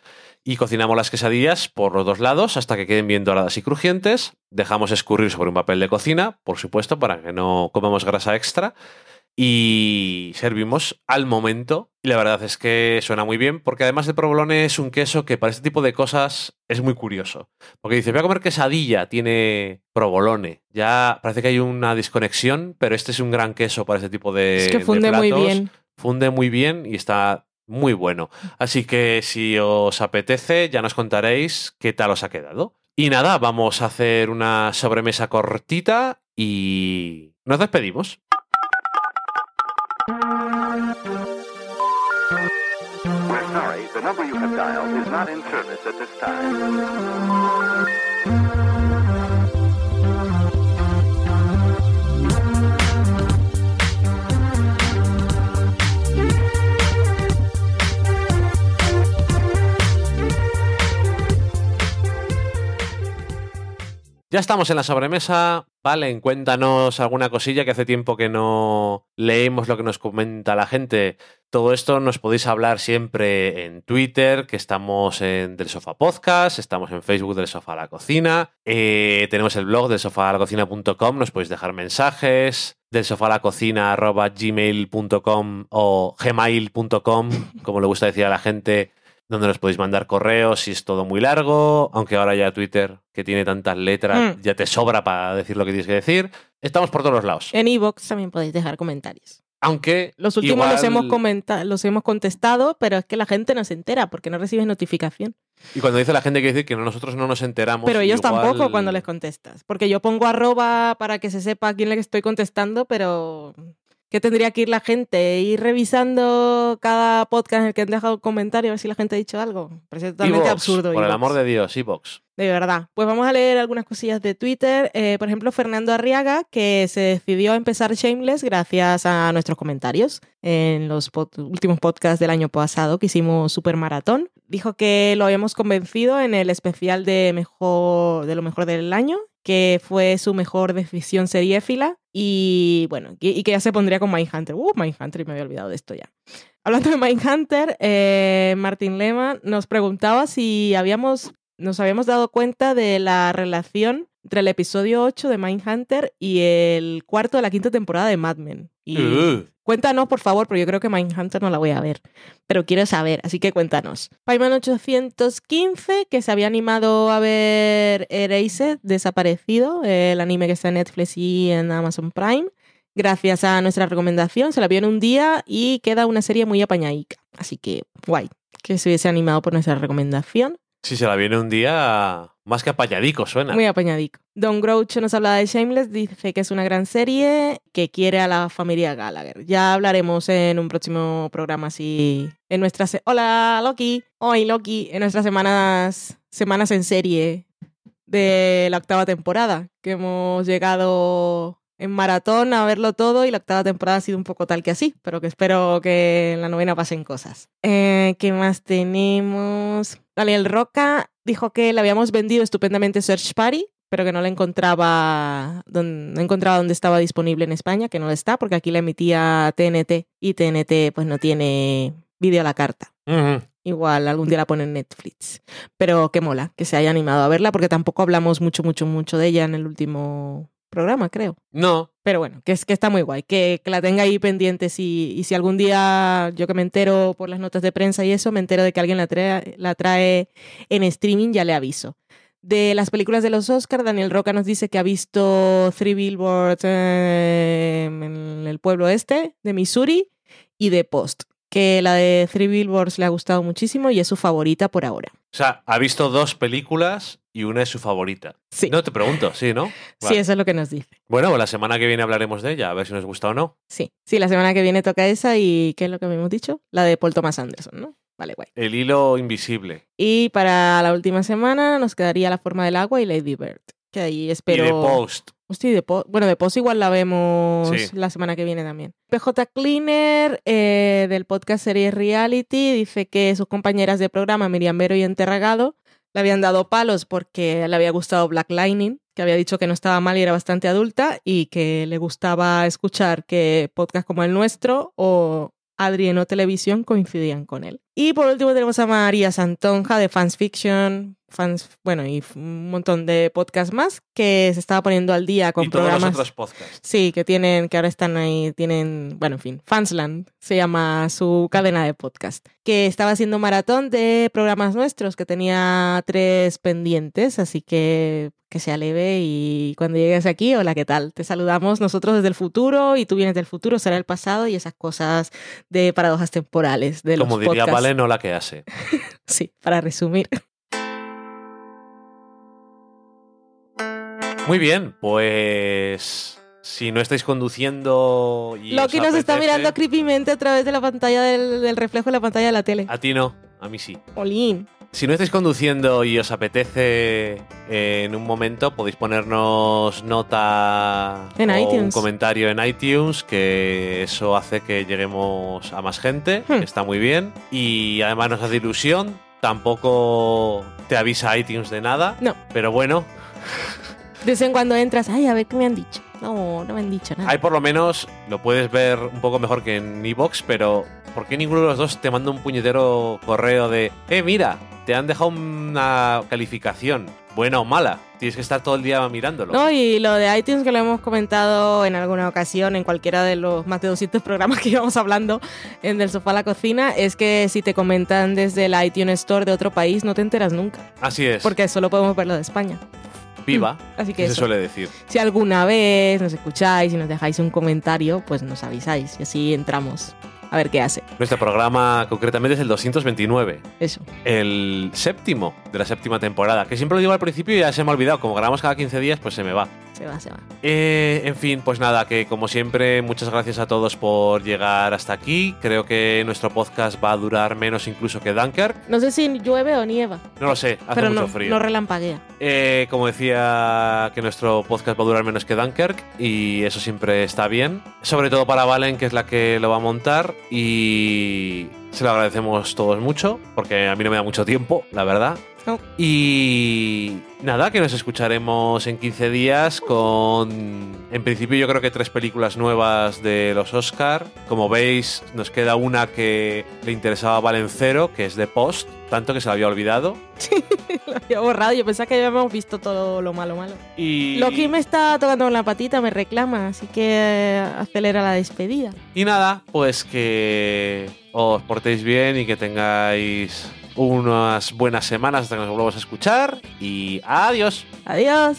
y cocinamos las quesadillas por los dos lados hasta que queden bien doradas y crujientes. Dejamos escurrir sobre un papel de cocina, por supuesto, para que no comamos grasa extra. Y servimos al momento. Y la verdad es que suena muy bien, porque además de provolone es un queso que para este tipo de cosas es muy curioso. Porque dice, voy a comer quesadilla, tiene provolone. Ya parece que hay una desconexión, pero este es un gran queso para este tipo de. es que de funde muy bien. funde muy bien y está muy bueno. Así que si os apetece, ya nos contaréis qué tal os ha quedado. Y nada, vamos a hacer una sobremesa cortita y nos despedimos. Number you have dialed is not in service at this time. Ya estamos en la sobremesa. Valen, cuéntanos alguna cosilla que hace tiempo que no leemos lo que nos comenta la gente. Todo esto nos podéis hablar siempre en Twitter, que estamos en Del Sofá Podcast, estamos en Facebook del Sofá la Cocina, eh, tenemos el blog del sofá la cocina.com, nos podéis dejar mensajes del sofá a la cocina gmail.com o gmail.com, como le gusta decir a la gente, donde nos podéis mandar correos si es todo muy largo, aunque ahora ya Twitter, que tiene tantas letras, Mm. ya te sobra para decir lo que tienes que decir. Estamos por todos los lados. En iVoox también podéis dejar comentarios. Aunque Los últimos los, hemos los hemos contestado, pero es que la gente no se entera porque no recibes notificación. Y cuando dice la gente que decir que no- nosotros no nos enteramos. Pero ellos igual- tampoco cuando les contestas. Porque yo pongo arroba para que se sepa a quién le estoy contestando, pero ¿qué tendría que ir la gente? Ir revisando cada podcast en el que han dejado un comentario a ver si la gente ha dicho algo. Parece totalmente Evox, absurdo. Por el amor de Dios, Evox. De verdad. Pues vamos a leer algunas cosillas de Twitter. Eh, por ejemplo, Fernando Arriaga, que se decidió a empezar Shameless gracias a nuestros comentarios en los pod- últimos podcasts del año pasado que hicimos Super Maratón. Dijo que lo habíamos convencido en el especial de, mejor, de lo mejor del año, que fue su mejor decisión seriéfila y bueno, y, que ya se pondría con Mindhunter. Uh, Mindhunter, me había olvidado de esto ya. Hablando de Mindhunter, eh, Martín Lema nos preguntaba si habíamos nos habíamos dado cuenta de la relación entre el episodio 8 de Mindhunter y el cuarto de la quinta temporada de Mad Men. Y Uh, cuéntanos, por favor, porque yo creo que Mindhunter no la voy a ver, pero quiero saber, así que cuéntanos. Payman 815, que se había animado a ver Erased, desaparecido, el anime que está en Netflix y en Amazon Prime, gracias a nuestra recomendación, se la vio en un día y queda una serie muy apañadica. Así que guay, que se hubiese animado por nuestra recomendación. Si se la viene un día, más que apañadico suena. Muy apañadico. Don Groucho nos habla de Shameless, dice que es una gran serie que quiere a la familia Gallagher. Ya hablaremos en un próximo programa así en nuestras se- Hola Loki, hoy Loki, en nuestras semanas semanas en serie de la octava temporada, que hemos llegado en maratón a verlo todo y la octava temporada ha sido un poco tal que así, pero que espero que en la novena pasen cosas. Eh, ¿Qué más tenemos? Daniel Roca dijo que le habíamos vendido estupendamente Search Party, pero que no la encontraba, don- no encontraba dónde estaba disponible en España, que no está, porque aquí la emitía TNT y TNT pues no tiene vídeo a la carta. Igual algún día la pone en Netflix. Pero que mola, que se haya animado a verla, porque tampoco hablamos mucho, mucho, mucho de ella en el último programa, creo. No, Pero bueno, que, es, que está muy guay, que, que la tenga ahí pendiente si, y si algún día yo que me entero por las notas de prensa y eso, me entero de que alguien la trae, la trae en streaming, ya le aviso. De las películas de los Oscars, Daniel Roca nos dice que ha visto Three Billboards eh, en el pueblo este de Missouri y de Post, que la de Three Billboards le ha gustado muchísimo y es su favorita por ahora. o sea, ha visto dos películas y una es su favorita. Sí, No te pregunto, sí, ¿no? sí, eso es lo que nos dice. Bueno, la semana que viene hablaremos de ella, a ver si nos gusta o no. Sí, sí, la semana que viene toca esa y ¿qué es lo que habíamos dicho? La de Paul Thomas Anderson, ¿no? Vale, guay. El hilo invisible. Y para la última semana nos quedaría La forma del agua y Lady Bird. Que ahí espero. Y de Post. De Bueno, de Post igual la vemos Sí. la semana que viene también. PJ Cleaner, eh, del podcast Series Reality, dice que sus compañeras de programa, Miriam Vero y Enterragado, le habían dado palos porque le había gustado Black Lightning, que había dicho que no estaba mal y era bastante adulta, y que le gustaba escuchar que podcast como el nuestro o Adri en O Televisión coincidían con él. Y por último tenemos a María Santonja de Fans Fiction, fans, bueno, y un montón de podcasts más que se estaba poniendo al día con y todos programas. los otros podcasts. Sí, que tienen, que ahora están ahí, tienen, bueno, en fin, Fansland se llama su cadena de podcast, que estaba haciendo maratón de programas nuestros, que tenía tres pendientes, así que que sea leve y cuando llegues aquí, hola, ¿qué tal? Te saludamos nosotros desde el futuro y tú vienes del futuro, será el pasado y esas cosas de paradojas temporales de los Como diría podcasts. Vale, no la que hace. Sí, para resumir. Muy bien, pues si no estáis conduciendo y Loki os nos está mirando creepymente a través de la pantalla del, del reflejo de la pantalla de la tele. A ti no, a mí sí. Olín. Si no estáis conduciendo y os apetece eh, en un momento, podéis ponernos nota En o un comentario en iTunes, que eso hace que lleguemos a más gente, Hmm. está muy bien. Y además nos hace ilusión. Tampoco te avisa iTunes de nada. No. Pero bueno, De vez en cuando entras, ay, a ver qué me han dicho. No, no me han dicho nada. Ahí por lo menos lo puedes ver un poco mejor que en Evox, pero ¿por qué ninguno de los dos te manda un puñetero correo de, eh, mira, te han dejado una calificación, buena o mala? Tienes que estar todo el día mirándolo. No, y lo de iTunes que lo hemos comentado en alguna ocasión, en cualquiera de los más de 200 programas que íbamos hablando en Del Sofá a la Cocina, es que si te comentan desde el iTunes Store de otro país, no te enteras nunca. Así es. Porque solo podemos verlo de España. Viva, Así que se eso. suele decir. Si alguna vez nos escucháis y nos dejáis un comentario, pues nos avisáis y así entramos a ver qué hace. Nuestro programa concretamente es el 229, Eso. el séptimo de la séptima temporada, que siempre lo digo al principio y ya se me ha olvidado. Como grabamos cada 15 días, pues se me va. Se va, se va. Eh, en fin, pues nada, que como siempre, muchas gracias a todos por llegar hasta aquí. Creo que nuestro podcast va a durar menos incluso que Dunkirk. No sé si llueve o nieva, No lo sé, hace pero mucho no, frío. no relampaguea. Eh, como decía, que nuestro podcast va a durar menos que Dunkirk y eso siempre está bien. Sobre todo para Valen, que es la que lo va a montar y se lo agradecemos todos mucho, porque a mí no me da mucho tiempo, la verdad. No. Y nada, que nos escucharemos en 15 días con, en principio yo creo que tres películas nuevas de los Oscar. Como veis, nos queda una que le interesaba a Valencero, que es de Post, tanto que se la había olvidado. Lo había borrado, yo pensaba que ya habíamos visto todo lo malo, malo. Y... Loki me está tocando con la patita, me reclama, así que eh, acelera la despedida. Y nada, pues que os portéis bien y que tengáis unas buenas semanas hasta que nos volvamos a escuchar. Y adiós. Adiós.